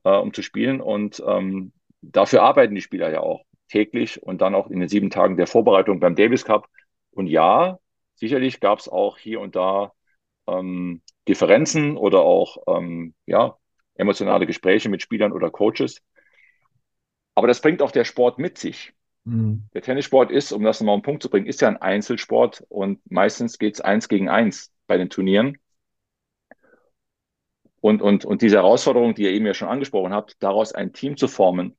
äh, um zu spielen. Und ähm, dafür arbeiten die Spieler ja auch täglich und dann auch in den sieben Tagen der Vorbereitung beim Davis Cup. Und ja, sicherlich gab es auch hier und da ähm, Differenzen oder auch ähm, ja, emotionale Gespräche mit Spielern oder Coaches. Aber das bringt auch der Sport mit sich. Mhm. Der Tennissport ist, um das nochmal auf den Punkt zu bringen, ist ja ein Einzelsport und meistens geht es eins gegen eins bei den Turnieren. Und, und, und diese Herausforderung, die ihr eben ja schon angesprochen habt, daraus ein Team zu formen,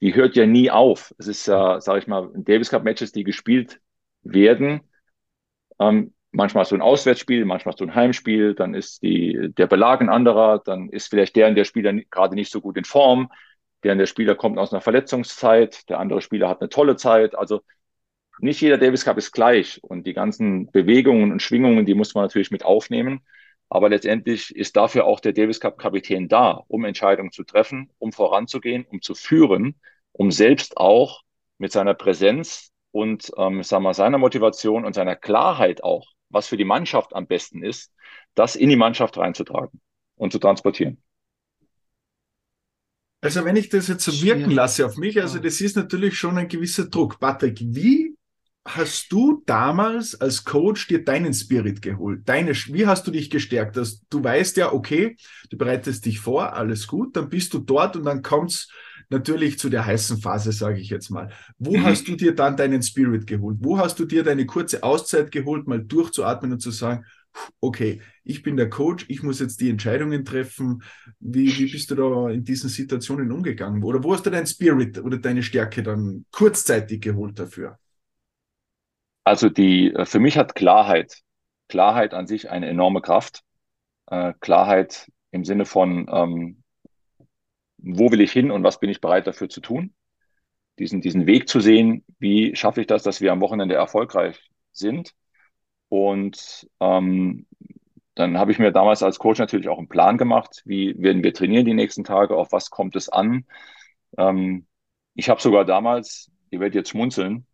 die hört ja nie auf. Es ist ja, sage ich mal, Davis Cup Matches, die gespielt werden. Ähm, manchmal hast du ein Auswärtsspiel, manchmal hast du ein Heimspiel, dann ist die, der Belag ein anderer, dann ist vielleicht der, der Spieler gerade nicht so gut in Form, der, der Spieler kommt aus einer Verletzungszeit, der andere Spieler hat eine tolle Zeit. Also nicht jeder Davis Cup ist gleich und die ganzen Bewegungen und Schwingungen, die muss man natürlich mit aufnehmen. Aber letztendlich ist dafür auch der Davis Cup Kapitän da, um Entscheidungen zu treffen, um voranzugehen, um zu führen, um selbst auch mit seiner Präsenz und ähm, sagen wir, seiner Motivation und seiner Klarheit auch, was für die Mannschaft am besten ist, das in die Mannschaft reinzutragen und zu transportieren. Also wenn ich das jetzt so wirken lasse auf mich, also das ist natürlich schon ein gewisser Druck. Patrick, wie hast du damals als Coach dir deinen Spirit geholt? Deine, wie hast du dich gestärkt? Dass du weißt ja, okay, du bereitest dich vor, alles gut, dann bist du dort und dann kommt's natürlich zu der heißen Phase, sage ich jetzt mal. Wo mhm. hast du dir dann deinen Spirit geholt? Wo hast du dir deine kurze Auszeit geholt, mal durchzuatmen und zu sagen, okay, ich bin der Coach, ich muss jetzt die Entscheidungen treffen. Wie, wie bist du da in diesen Situationen umgegangen? Oder wo hast du deinen Spirit oder deine Stärke dann kurzzeitig geholt dafür? Also die, äh, für mich hat Klarheit, Klarheit an sich eine enorme Kraft. Äh, Klarheit im Sinne von, ähm, wo will ich hin und was bin ich bereit dafür zu tun? Diesen, diesen Weg zu sehen, wie schaffe ich das, dass wir am Wochenende erfolgreich sind? Und ähm, dann habe ich mir damals als Coach natürlich auch einen Plan gemacht, wie werden wir trainieren die nächsten Tage, auf was kommt es an. Ähm, ich habe sogar damals, ihr werdet jetzt schmunzeln,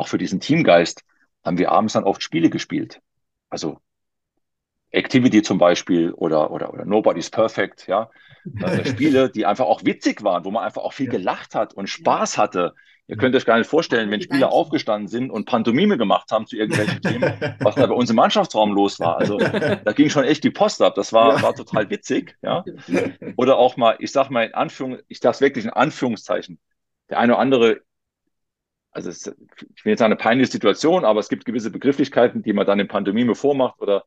auch für diesen Teamgeist haben wir abends dann oft Spiele gespielt. Also Activity zum Beispiel oder, oder, oder Nobody's Perfect, ja. Also Spiele, die einfach auch witzig waren, wo man einfach auch viel ja. gelacht hat und Spaß hatte. Ihr könnt euch gar nicht vorstellen, wenn Spieler aufgestanden sind und Pantomime gemacht haben zu irgendwelchen Themen, was da bei uns im Mannschaftsraum los war. Also da ging schon echt die Post ab. Das war, ja. war total witzig, ja. Oder auch mal, ich sag mal in Anführung, ich sage wirklich in Anführungszeichen, der eine oder andere, also es, ich will jetzt sagen, eine peinliche Situation, aber es gibt gewisse Begrifflichkeiten, die man dann in Pantomime vormacht oder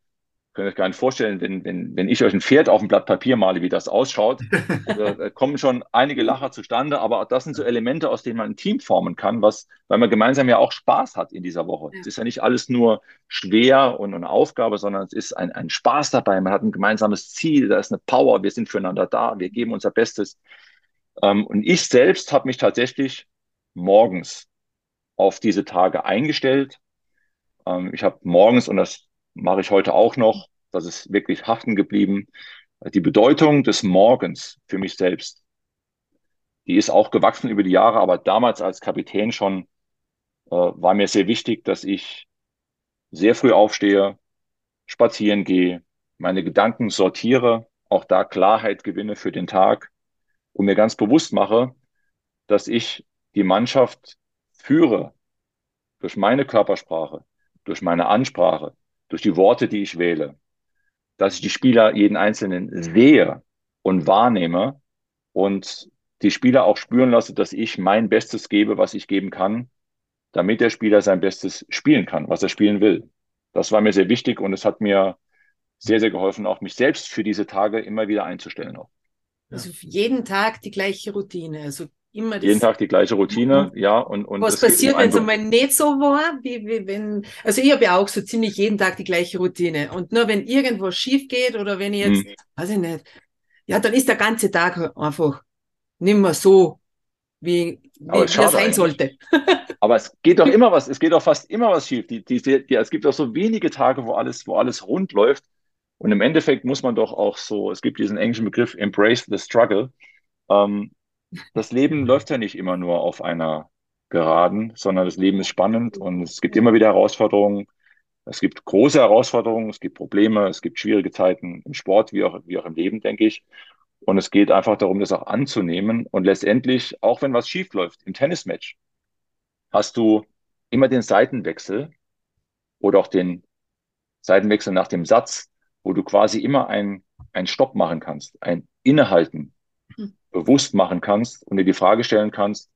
könnt ihr euch gar nicht vorstellen, wenn, wenn, wenn ich euch ein Pferd auf dem Blatt Papier male, wie das ausschaut, da kommen schon einige Lacher zustande, aber das sind so Elemente, aus denen man ein Team formen kann, was, weil man gemeinsam ja auch Spaß hat in dieser Woche. Ja. Es ist ja nicht alles nur schwer und eine Aufgabe, sondern es ist ein, ein Spaß dabei. Man hat ein gemeinsames Ziel, da ist eine Power, wir sind füreinander da, wir geben unser Bestes. Ähm, und ich selbst habe mich tatsächlich morgens auf diese Tage eingestellt. Ähm, ich habe morgens, und das mache ich heute auch noch. Das ist wirklich haften geblieben. Die Bedeutung des Morgens für mich selbst, die ist auch gewachsen über die Jahre, aber damals als Kapitän schon äh, war mir sehr wichtig, dass ich sehr früh aufstehe, spazieren gehe, meine Gedanken sortiere, auch da Klarheit gewinne für den Tag und mir ganz bewusst mache, dass ich die Mannschaft führe durch meine Körpersprache, durch meine Ansprache, durch die Worte, die ich wähle, dass ich die Spieler jeden Einzelnen sehe und wahrnehme und die Spieler auch spüren lasse, dass ich mein Bestes gebe, was ich geben kann, damit der Spieler sein Bestes spielen kann, was er spielen will. Das war mir sehr wichtig und es hat mir sehr, sehr geholfen, auch mich selbst für diese Tage immer wieder einzustellen. Auch. Also jeden Tag die gleiche Routine. Also immer. Jeden Tag die gleiche Routine, mhm. ja. Und, und Was passiert, wenn es einmal nicht so war? Wie, wie, wenn, also ich habe ja auch so ziemlich jeden Tag die gleiche Routine. Und nur wenn irgendwas schief geht oder wenn ich jetzt, mhm. weiß ich nicht, ja, dann ist der ganze Tag einfach nicht mehr so, wie, wie, wie er sein eigentlich. sollte. Aber es geht doch immer was, es geht doch fast immer was schief. Die, die, die, es gibt auch so wenige Tage, wo alles, wo alles rund läuft. Und im Endeffekt muss man doch auch so, es gibt diesen englischen Begriff Embrace the Struggle. Ähm, das Leben läuft ja nicht immer nur auf einer Geraden, sondern das Leben ist spannend und es gibt immer wieder Herausforderungen. Es gibt große Herausforderungen, es gibt Probleme, es gibt schwierige Zeiten im Sport wie auch, wie auch im Leben, denke ich. Und es geht einfach darum, das auch anzunehmen. Und letztendlich, auch wenn was schief läuft im Tennismatch, hast du immer den Seitenwechsel oder auch den Seitenwechsel nach dem Satz, wo du quasi immer ein, ein Stopp machen kannst, ein Innehalten, bewusst machen kannst und dir die Frage stellen kannst,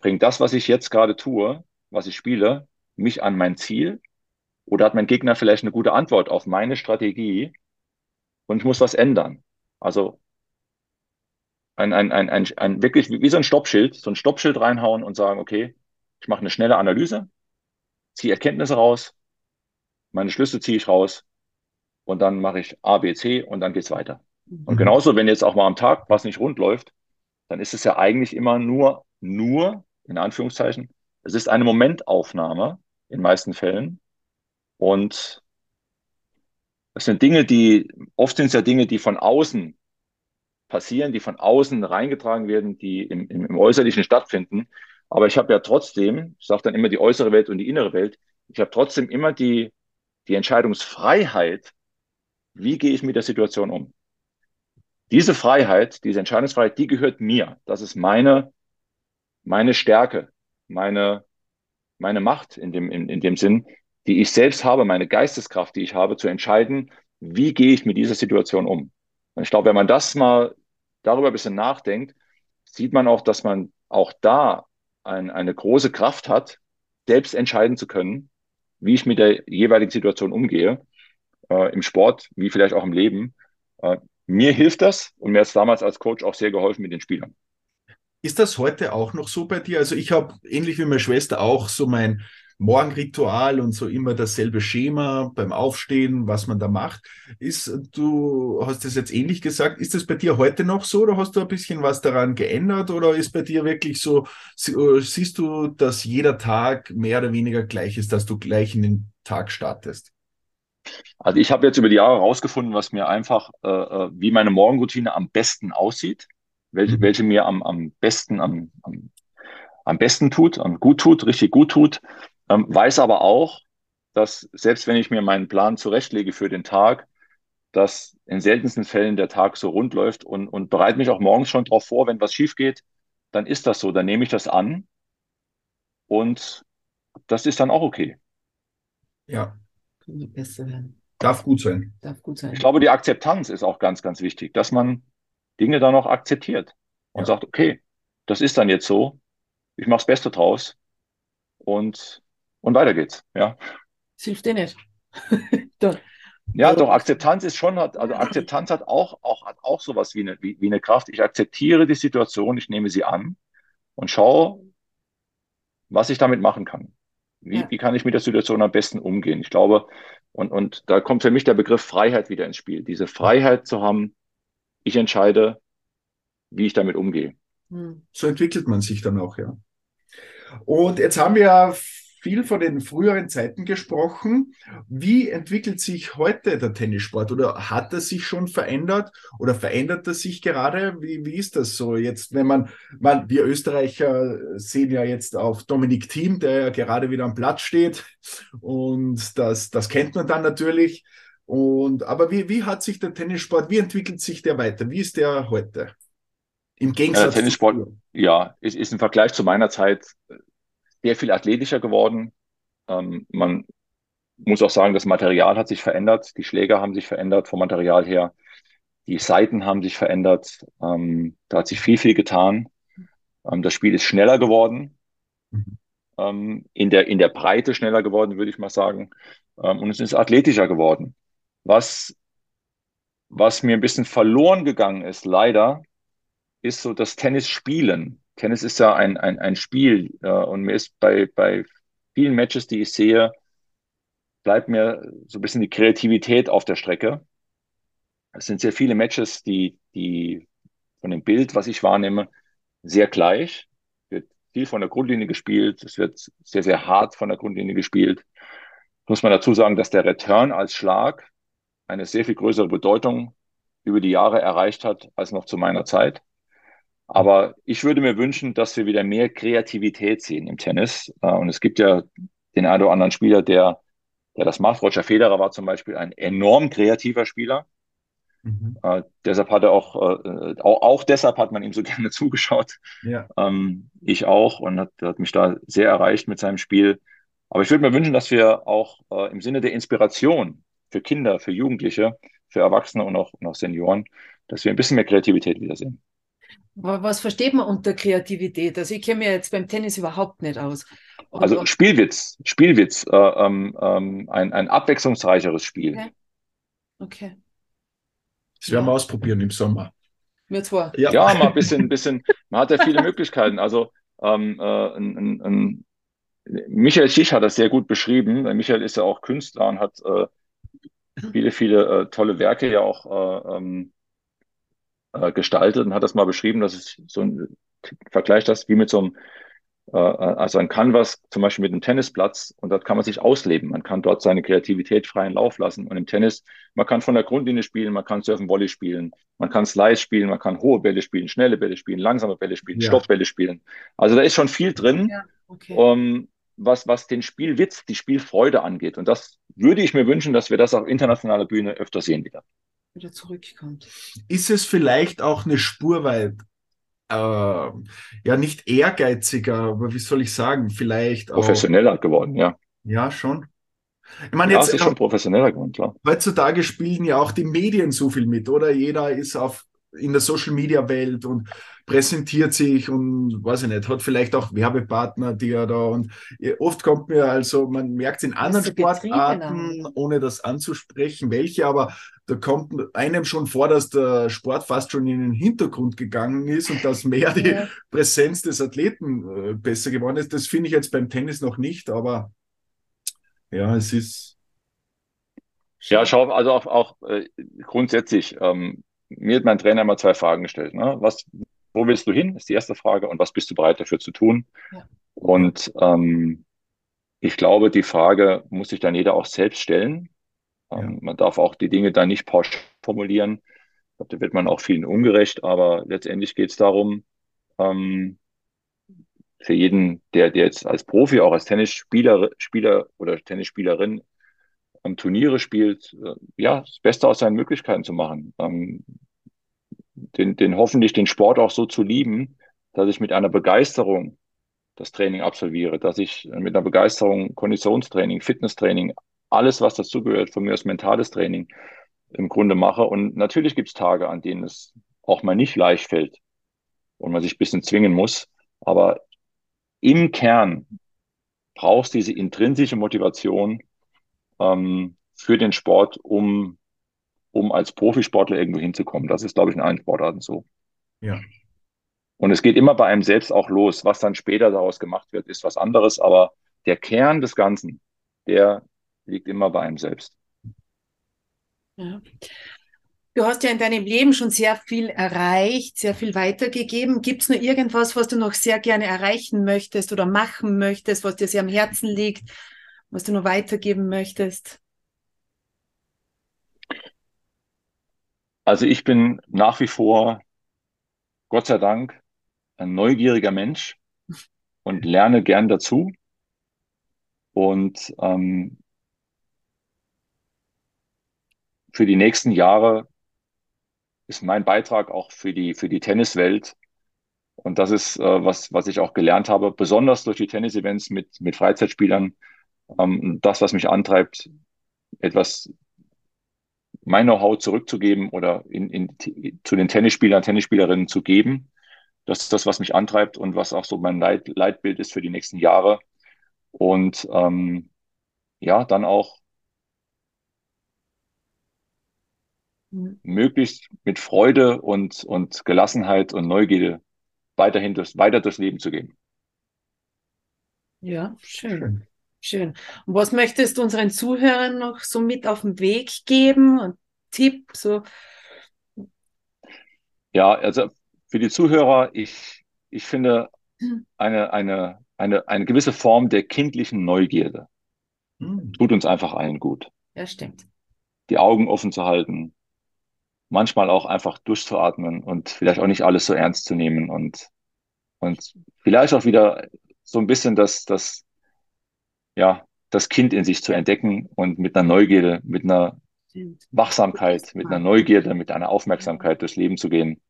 bringt das, was ich jetzt gerade tue, was ich spiele, mich an mein Ziel? Oder hat mein Gegner vielleicht eine gute Antwort auf meine Strategie und ich muss was ändern? Also ein, ein, ein, ein, ein wirklich wie so ein Stoppschild, so ein Stoppschild reinhauen und sagen, okay, ich mache eine schnelle Analyse, ziehe Erkenntnisse raus, meine Schlüsse ziehe ich raus und dann mache ich A, B, C und dann geht's weiter. Und genauso, wenn jetzt auch mal am Tag was nicht rund läuft, dann ist es ja eigentlich immer nur, nur, in Anführungszeichen, es ist eine Momentaufnahme in meisten Fällen. Und es sind Dinge, die, oft sind es ja Dinge, die von außen passieren, die von außen reingetragen werden, die im, im, im Äußerlichen stattfinden. Aber ich habe ja trotzdem, ich sage dann immer die äußere Welt und die innere Welt, ich habe trotzdem immer die, die Entscheidungsfreiheit, wie gehe ich mit der Situation um. Diese Freiheit, diese Entscheidungsfreiheit, die gehört mir. Das ist meine, meine Stärke, meine, meine Macht in dem, in, in dem Sinn, die ich selbst habe, meine Geisteskraft, die ich habe, zu entscheiden, wie gehe ich mit dieser Situation um. Und ich glaube, wenn man das mal darüber ein bisschen nachdenkt, sieht man auch, dass man auch da ein, eine große Kraft hat, selbst entscheiden zu können, wie ich mit der jeweiligen Situation umgehe, äh, im Sport, wie vielleicht auch im Leben. Äh, mir hilft das und mir hat es damals als Coach auch sehr geholfen mit den Spielern. Ist das heute auch noch so bei dir? Also ich habe ähnlich wie meine Schwester auch so mein Morgenritual und so immer dasselbe Schema beim Aufstehen, was man da macht. Ist, du hast das jetzt ähnlich gesagt, ist das bei dir heute noch so oder hast du ein bisschen was daran geändert oder ist bei dir wirklich so, siehst du, dass jeder Tag mehr oder weniger gleich ist, dass du gleich in den Tag startest? Also ich habe jetzt über die Jahre herausgefunden, was mir einfach, äh, äh, wie meine Morgenroutine am besten aussieht, welche, mhm. welche mir am, am besten, am, am, am besten tut, am gut tut, richtig gut tut, ähm, weiß aber auch, dass selbst wenn ich mir meinen Plan zurechtlege für den Tag, dass in seltensten Fällen der Tag so rund läuft und, und bereite mich auch morgens schon darauf vor, wenn was schief geht, dann ist das so, dann nehme ich das an und das ist dann auch okay. Ja. Könnte besser werden. Darf gut sein. Darf gut sein. Ich glaube, die Akzeptanz ist auch ganz, ganz wichtig, dass man Dinge dann auch akzeptiert und Ja. sagt, okay, das ist dann jetzt so, ich mache das Beste draus und, und weiter geht's. Ja, Das hilft eh nicht. Dann. ja Ja. doch, Akzeptanz ist schon, hat, also Akzeptanz hat auch, auch, hat auch sowas wie eine, wie, wie eine Kraft. Ich akzeptiere die Situation, ich nehme sie an und schaue, was ich damit machen kann. Wie, Ja. wie kann ich mit der Situation am besten umgehen? Ich glaube, und, und da kommt für mich der Begriff Freiheit wieder ins Spiel. Diese Freiheit zu haben, ich entscheide, wie ich damit umgehe. Hm. So entwickelt man sich dann auch, ja. Und jetzt haben wir ja viel von den früheren Zeiten gesprochen. Wie entwickelt sich heute der Tennissport oder hat er sich schon verändert oder verändert er sich gerade? Wie, wie ist das so jetzt, wenn man, man, wir Österreicher sehen ja jetzt auf Dominik Thiem, der ja gerade wieder am Platz steht und das, das kennt man dann natürlich. Und, aber wie, wie hat sich der Tennissport, wie entwickelt sich der weiter? Wie ist der heute? Im Gegensatz Ja, Tennissport-. Ja, es ist im Vergleich zu meiner Zeit sehr viel athletischer geworden. Ähm, man muss auch sagen, das Material hat sich verändert. Die Schläger haben sich verändert vom Material her. Die Seiten haben sich verändert. Ähm, da hat sich viel, viel getan. Ähm, das Spiel ist schneller geworden. Mhm. Ähm, in der, in der Breite schneller geworden, würde ich mal sagen. Ähm, und es ist athletischer geworden. Was, was mir ein bisschen verloren gegangen ist, leider, ist so das Tennis spielen. Tennis ist ja ein, ein, ein Spiel äh, und mir ist bei, bei vielen Matches, die ich sehe, bleibt mir so ein bisschen die Kreativität auf der Strecke. Es sind sehr viele Matches, die, die von dem Bild, was ich wahrnehme, sehr gleich. Wird viel von der Grundlinie gespielt. Es wird sehr, sehr hart von der Grundlinie gespielt. Muss man dazu sagen, dass der Return als Schlag eine sehr viel größere Bedeutung über die Jahre erreicht hat als noch zu meiner Zeit. Aber ich würde mir wünschen, dass wir wieder mehr Kreativität sehen im Tennis. Äh, Und es gibt ja den einen oder anderen Spieler, der, der das macht. Roger Federer war zum Beispiel ein enorm kreativer Spieler. Mhm. Äh, deshalb hat er auch, äh, auch, auch deshalb hat man ihm so gerne zugeschaut. Ja. Ähm, ich auch und hat, hat mich da sehr erreicht mit seinem Spiel. Aber ich würde mir wünschen, dass wir auch äh, im Sinne der Inspiration für Kinder, für Jugendliche, für Erwachsene und auch, und auch Senioren, dass wir ein bisschen mehr Kreativität wiedersehen. Wa- Was versteht man unter Kreativität? Also ich kenne mich jetzt beim Tennis überhaupt nicht aus. Aber- Also Spielwitz, Spielwitz, äh, ähm, ähm, ein, ein abwechslungsreicheres Spiel. Okay. okay. Das werden wir ausprobieren im Sommer. Wir zwar. Ja, Ja, mal ein bisschen, bisschen, man hat ja viele Möglichkeiten. Also ähm, äh, ein, ein, ein, Michael Schisch hat das sehr gut beschrieben. Michael ist ja auch Künstler und hat äh, viele, viele äh, tolle Werke ja auch äh, äh, gestaltet und hat das mal beschrieben, dass es so ein Vergleich das wie mit so einem äh, also ein Canvas zum Beispiel mit einem Tennisplatz und dort kann man sich ausleben. Man kann dort seine Kreativität freien Lauf lassen. Und im Tennis, man kann von der Grundlinie spielen, man kann Surfen Volley spielen, man kann Slice spielen, man kann hohe Bälle spielen, schnelle Bälle spielen, langsame Bälle spielen, Ja. Stoppbälle spielen. Also da ist schon viel drin, Ja, okay. ähm, was, was den Spielwitz, die Spielfreude angeht. Und das würde ich mir wünschen, dass wir das auf internationaler Bühne öfter sehen wieder. Wieder zurückkommt. ist es vielleicht auch eine Spur weit, äh, ja, nicht ehrgeiziger, aber wie soll ich sagen, vielleicht auch, Professioneller geworden, ja. ja, schon. Ich meine, Ja, jetzt es ist äh, schon professioneller geworden, klar. heutzutage spielen ja auch die Medien so viel mit, oder? Jeder ist auf in der Social Media Welt und präsentiert sich und weiß ich nicht, hat vielleicht auch Werbepartner, die er da und äh, oft kommt mir also, man merkt in anderen Sportarten, ohne das anzusprechen, welche, aber da kommt einem schon vor, dass der Sport fast schon in den Hintergrund gegangen ist und dass mehr die Ja. Präsenz des Athleten äh, besser geworden ist. Das finde ich jetzt beim Tennis noch nicht, aber ja, es ist Ja, schau, also auch, auch äh, grundsätzlich, ähm, mir hat mein Trainer immer zwei Fragen gestellt. Ne? Was, wo willst du hin, ist die erste Frage, und was bist du bereit dafür zu tun? Ja. Und ähm, ich glaube, die Frage muss sich dann jeder auch selbst stellen. Ähm, Man darf auch die Dinge dann nicht pauschal formulieren. Ich glaube, da wird man auch vielen ungerecht, aber letztendlich geht es darum, ähm, für jeden, der, der jetzt als Profi, auch als Tennisspieler Spieler oder Tennisspielerin am Turniere spielt, äh, ja, das Beste aus seinen Möglichkeiten zu machen. Ähm, den, den hoffentlich den Sport auch so zu lieben, dass ich mit einer Begeisterung das Training absolviere, dass ich mit einer Begeisterung Konditionstraining, Fitnesstraining, alles, was dazugehört, von mir aus mentales Training im Grunde mache. Und natürlich gibt es Tage, an denen es auch mal nicht leicht fällt und man sich ein bisschen zwingen muss. Aber im Kern brauchst diese intrinsische Motivation ähm, für den Sport, um, um als Profisportler irgendwo hinzukommen. Das ist, glaube ich, in allen Sportarten so. Ja. Und es geht immer bei einem selbst auch los. Was dann später daraus gemacht wird, ist was anderes. Aber der Kern des Ganzen, der liegt immer bei einem selbst. Ja. Du hast ja in deinem Leben schon sehr viel erreicht, sehr viel weitergegeben. Gibt es noch irgendwas, was du noch sehr gerne erreichen möchtest oder machen möchtest, was dir sehr am Herzen liegt, was du noch weitergeben möchtest? Also ich bin nach wie vor, Gott sei Dank, ein neugieriger Mensch und lerne gern dazu. Und ähm, für die nächsten Jahre ist mein Beitrag auch für die, für die Tenniswelt. Und das ist, äh, was, was ich auch gelernt habe, besonders durch die Tennis-Events mit, mit Freizeitspielern. Ähm, das, was mich antreibt, etwas mein Know-how zurückzugeben oder in, in, zu den Tennisspielern, Tennisspielerinnen zu geben. Das ist das, was mich antreibt und was auch so mein Leit, Leitbild ist für die nächsten Jahre. Und ähm, ja, dann auch mhm. möglichst mit Freude und, und Gelassenheit und Neugierde weiterhin durch, weiter durchs Leben zu gehen. Ja, schön. Schön. Und was möchtest du unseren Zuhörern noch so mit auf den Weg geben? Ein Tipp, so? Ja, also für die Zuhörer, ich, ich finde eine, eine, eine, eine gewisse Form der kindlichen Neugierde mhm. tut uns einfach allen gut. Ja, stimmt. Die Augen offen zu halten, manchmal auch einfach durchzuatmen und vielleicht auch nicht alles so ernst zu nehmen und, und vielleicht auch wieder so ein bisschen das, das, ja, das Kind in sich zu entdecken und mit einer Neugierde, mit einer Wachsamkeit, mit einer Neugierde, mit einer Aufmerksamkeit durchs Leben zu gehen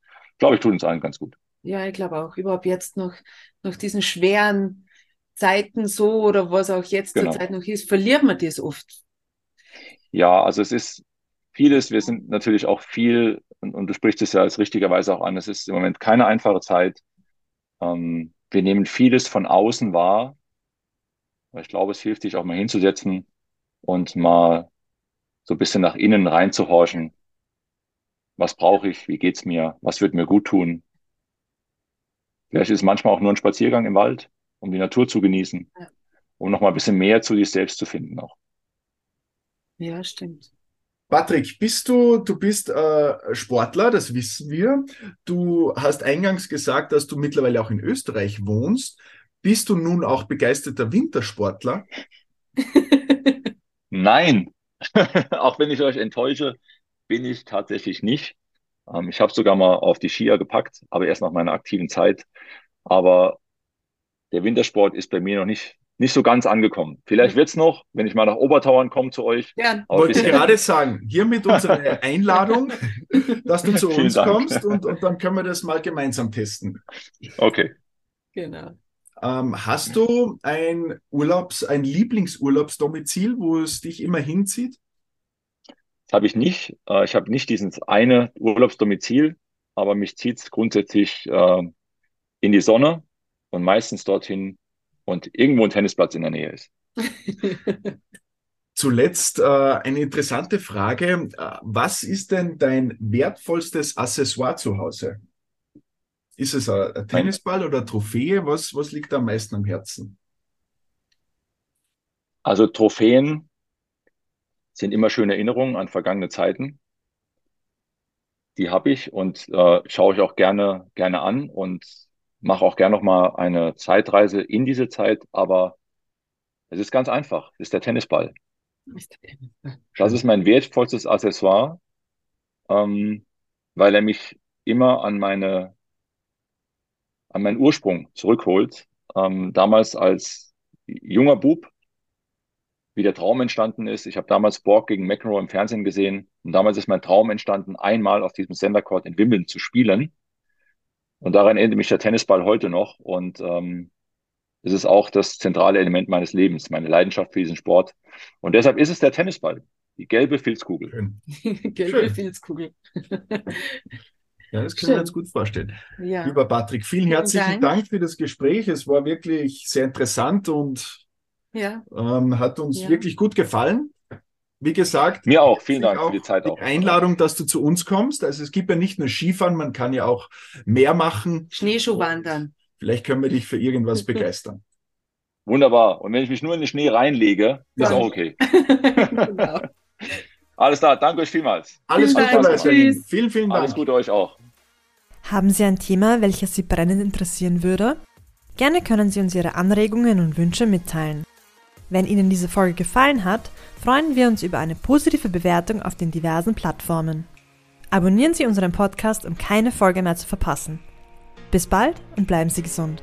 glaube ich, tut uns allen ganz gut. Ja, ich glaube auch. Überhaupt jetzt noch nach diesen schweren Zeiten so oder was auch jetzt genau. zur Zeit noch ist, verliert man das oft. Ja, also es ist vieles. Wir sind natürlich auch viel, und, und du sprichst es ja als richtigerweise auch an, es ist im Moment keine einfache Zeit. Ähm, wir nehmen vieles von außen wahr. Ich glaube, es hilft, sich auch mal hinzusetzen und mal so ein bisschen nach innen reinzuhorchen was brauche ich, wie geht's mir, was wird mir gut tun. Vielleicht ist es manchmal auch nur ein Spaziergang im Wald, um die Natur zu genießen, um noch mal ein bisschen mehr zu sich selbst zu finden auch. Ja, stimmt. Patrick, bist du, du bist äh, Sportler, das wissen wir. Du hast eingangs gesagt, dass du mittlerweile auch in Österreich wohnst. Bist du nun auch begeisterter Wintersportler? Nein, auch wenn ich euch enttäusche, bin ich tatsächlich nicht. Ähm, ich habe sogar mal auf die Skier gepackt, aber erst nach meiner aktiven Zeit. Aber der Wintersport ist bei mir noch nicht, nicht so ganz angekommen. Vielleicht wird es noch, wenn ich mal nach Obertauern komme zu euch. Ja, wollte ich gerade sagen, hiermit unsere Einladung, dass du zu uns Dank. kommst und, und dann können wir das mal gemeinsam testen. Okay. Genau. Ähm, hast du ein Urlaubs, ein Lieblingsurlaubsdomizil, wo es dich immer hinzieht? habe ich nicht. Äh, ich habe nicht dieses eine Urlaubsdomizil, aber mich zieht es grundsätzlich äh, in die Sonne und meistens dorthin und irgendwo ein Tennisplatz in der Nähe ist. Zuletzt äh, eine interessante Frage. Äh, was ist denn dein wertvollstes Accessoire zu Hause? Ist es ein, ein Tennisball oder eine Trophäe? Was, was liegt am meisten am Herzen? Also Trophäen sind immer schöne Erinnerungen an vergangene Zeiten. Die habe ich und äh, schaue ich auch gerne, gerne an und mache auch gerne nochmal eine Zeitreise in diese Zeit. Aber es ist ganz einfach. Es ist der Tennisball. Das ist mein wertvollstes Accessoire, ähm, weil er mich immer an meine, an meinen Ursprung zurückholt. ähm, damals als junger Bub, wie der Traum entstanden ist. Ich habe damals Borg gegen McEnroe im Fernsehen gesehen und damals ist mein Traum entstanden, einmal auf diesem Sendercourt in Wimbledon zu spielen. Und daran erinnert mich der Tennisball heute noch und ähm, es ist auch das zentrale Element meines Lebens, meine Leidenschaft für diesen Sport. Und deshalb ist es der Tennisball, die gelbe Filzkugel. gelbe Schön. Filzkugel. Ja, das können wir uns gut vorstellen. Ja. Lieber Patrick, vielen herzlichen Dank. Dank. für das Gespräch. Es war wirklich sehr interessant und ja. ähm, hat uns ja. wirklich gut gefallen. Wie gesagt, mir auch. Vielen Dank auch für die Zeit. Die auch. Einladung, dass du zu uns kommst. Also es gibt ja nicht nur Skifahren, man kann ja auch mehr machen. Schneeschuhwandern. Vielleicht können wir dich für irgendwas begeistern. Wunderbar. Und wenn ich mich nur in den Schnee reinlege, ist auch okay. genau. Alles klar, danke euch vielmals. Alles Gute. Vielen, vielen Dank. Alles Gute euch auch. Haben Sie ein Thema, welches Sie brennend interessieren würde? Gerne können Sie uns Ihre Anregungen und Wünsche mitteilen. Wenn Ihnen diese Folge gefallen hat, freuen wir uns über eine positive Bewertung auf den diversen Plattformen. Abonnieren Sie unseren Podcast, um keine Folge mehr zu verpassen. Bis bald und bleiben Sie gesund.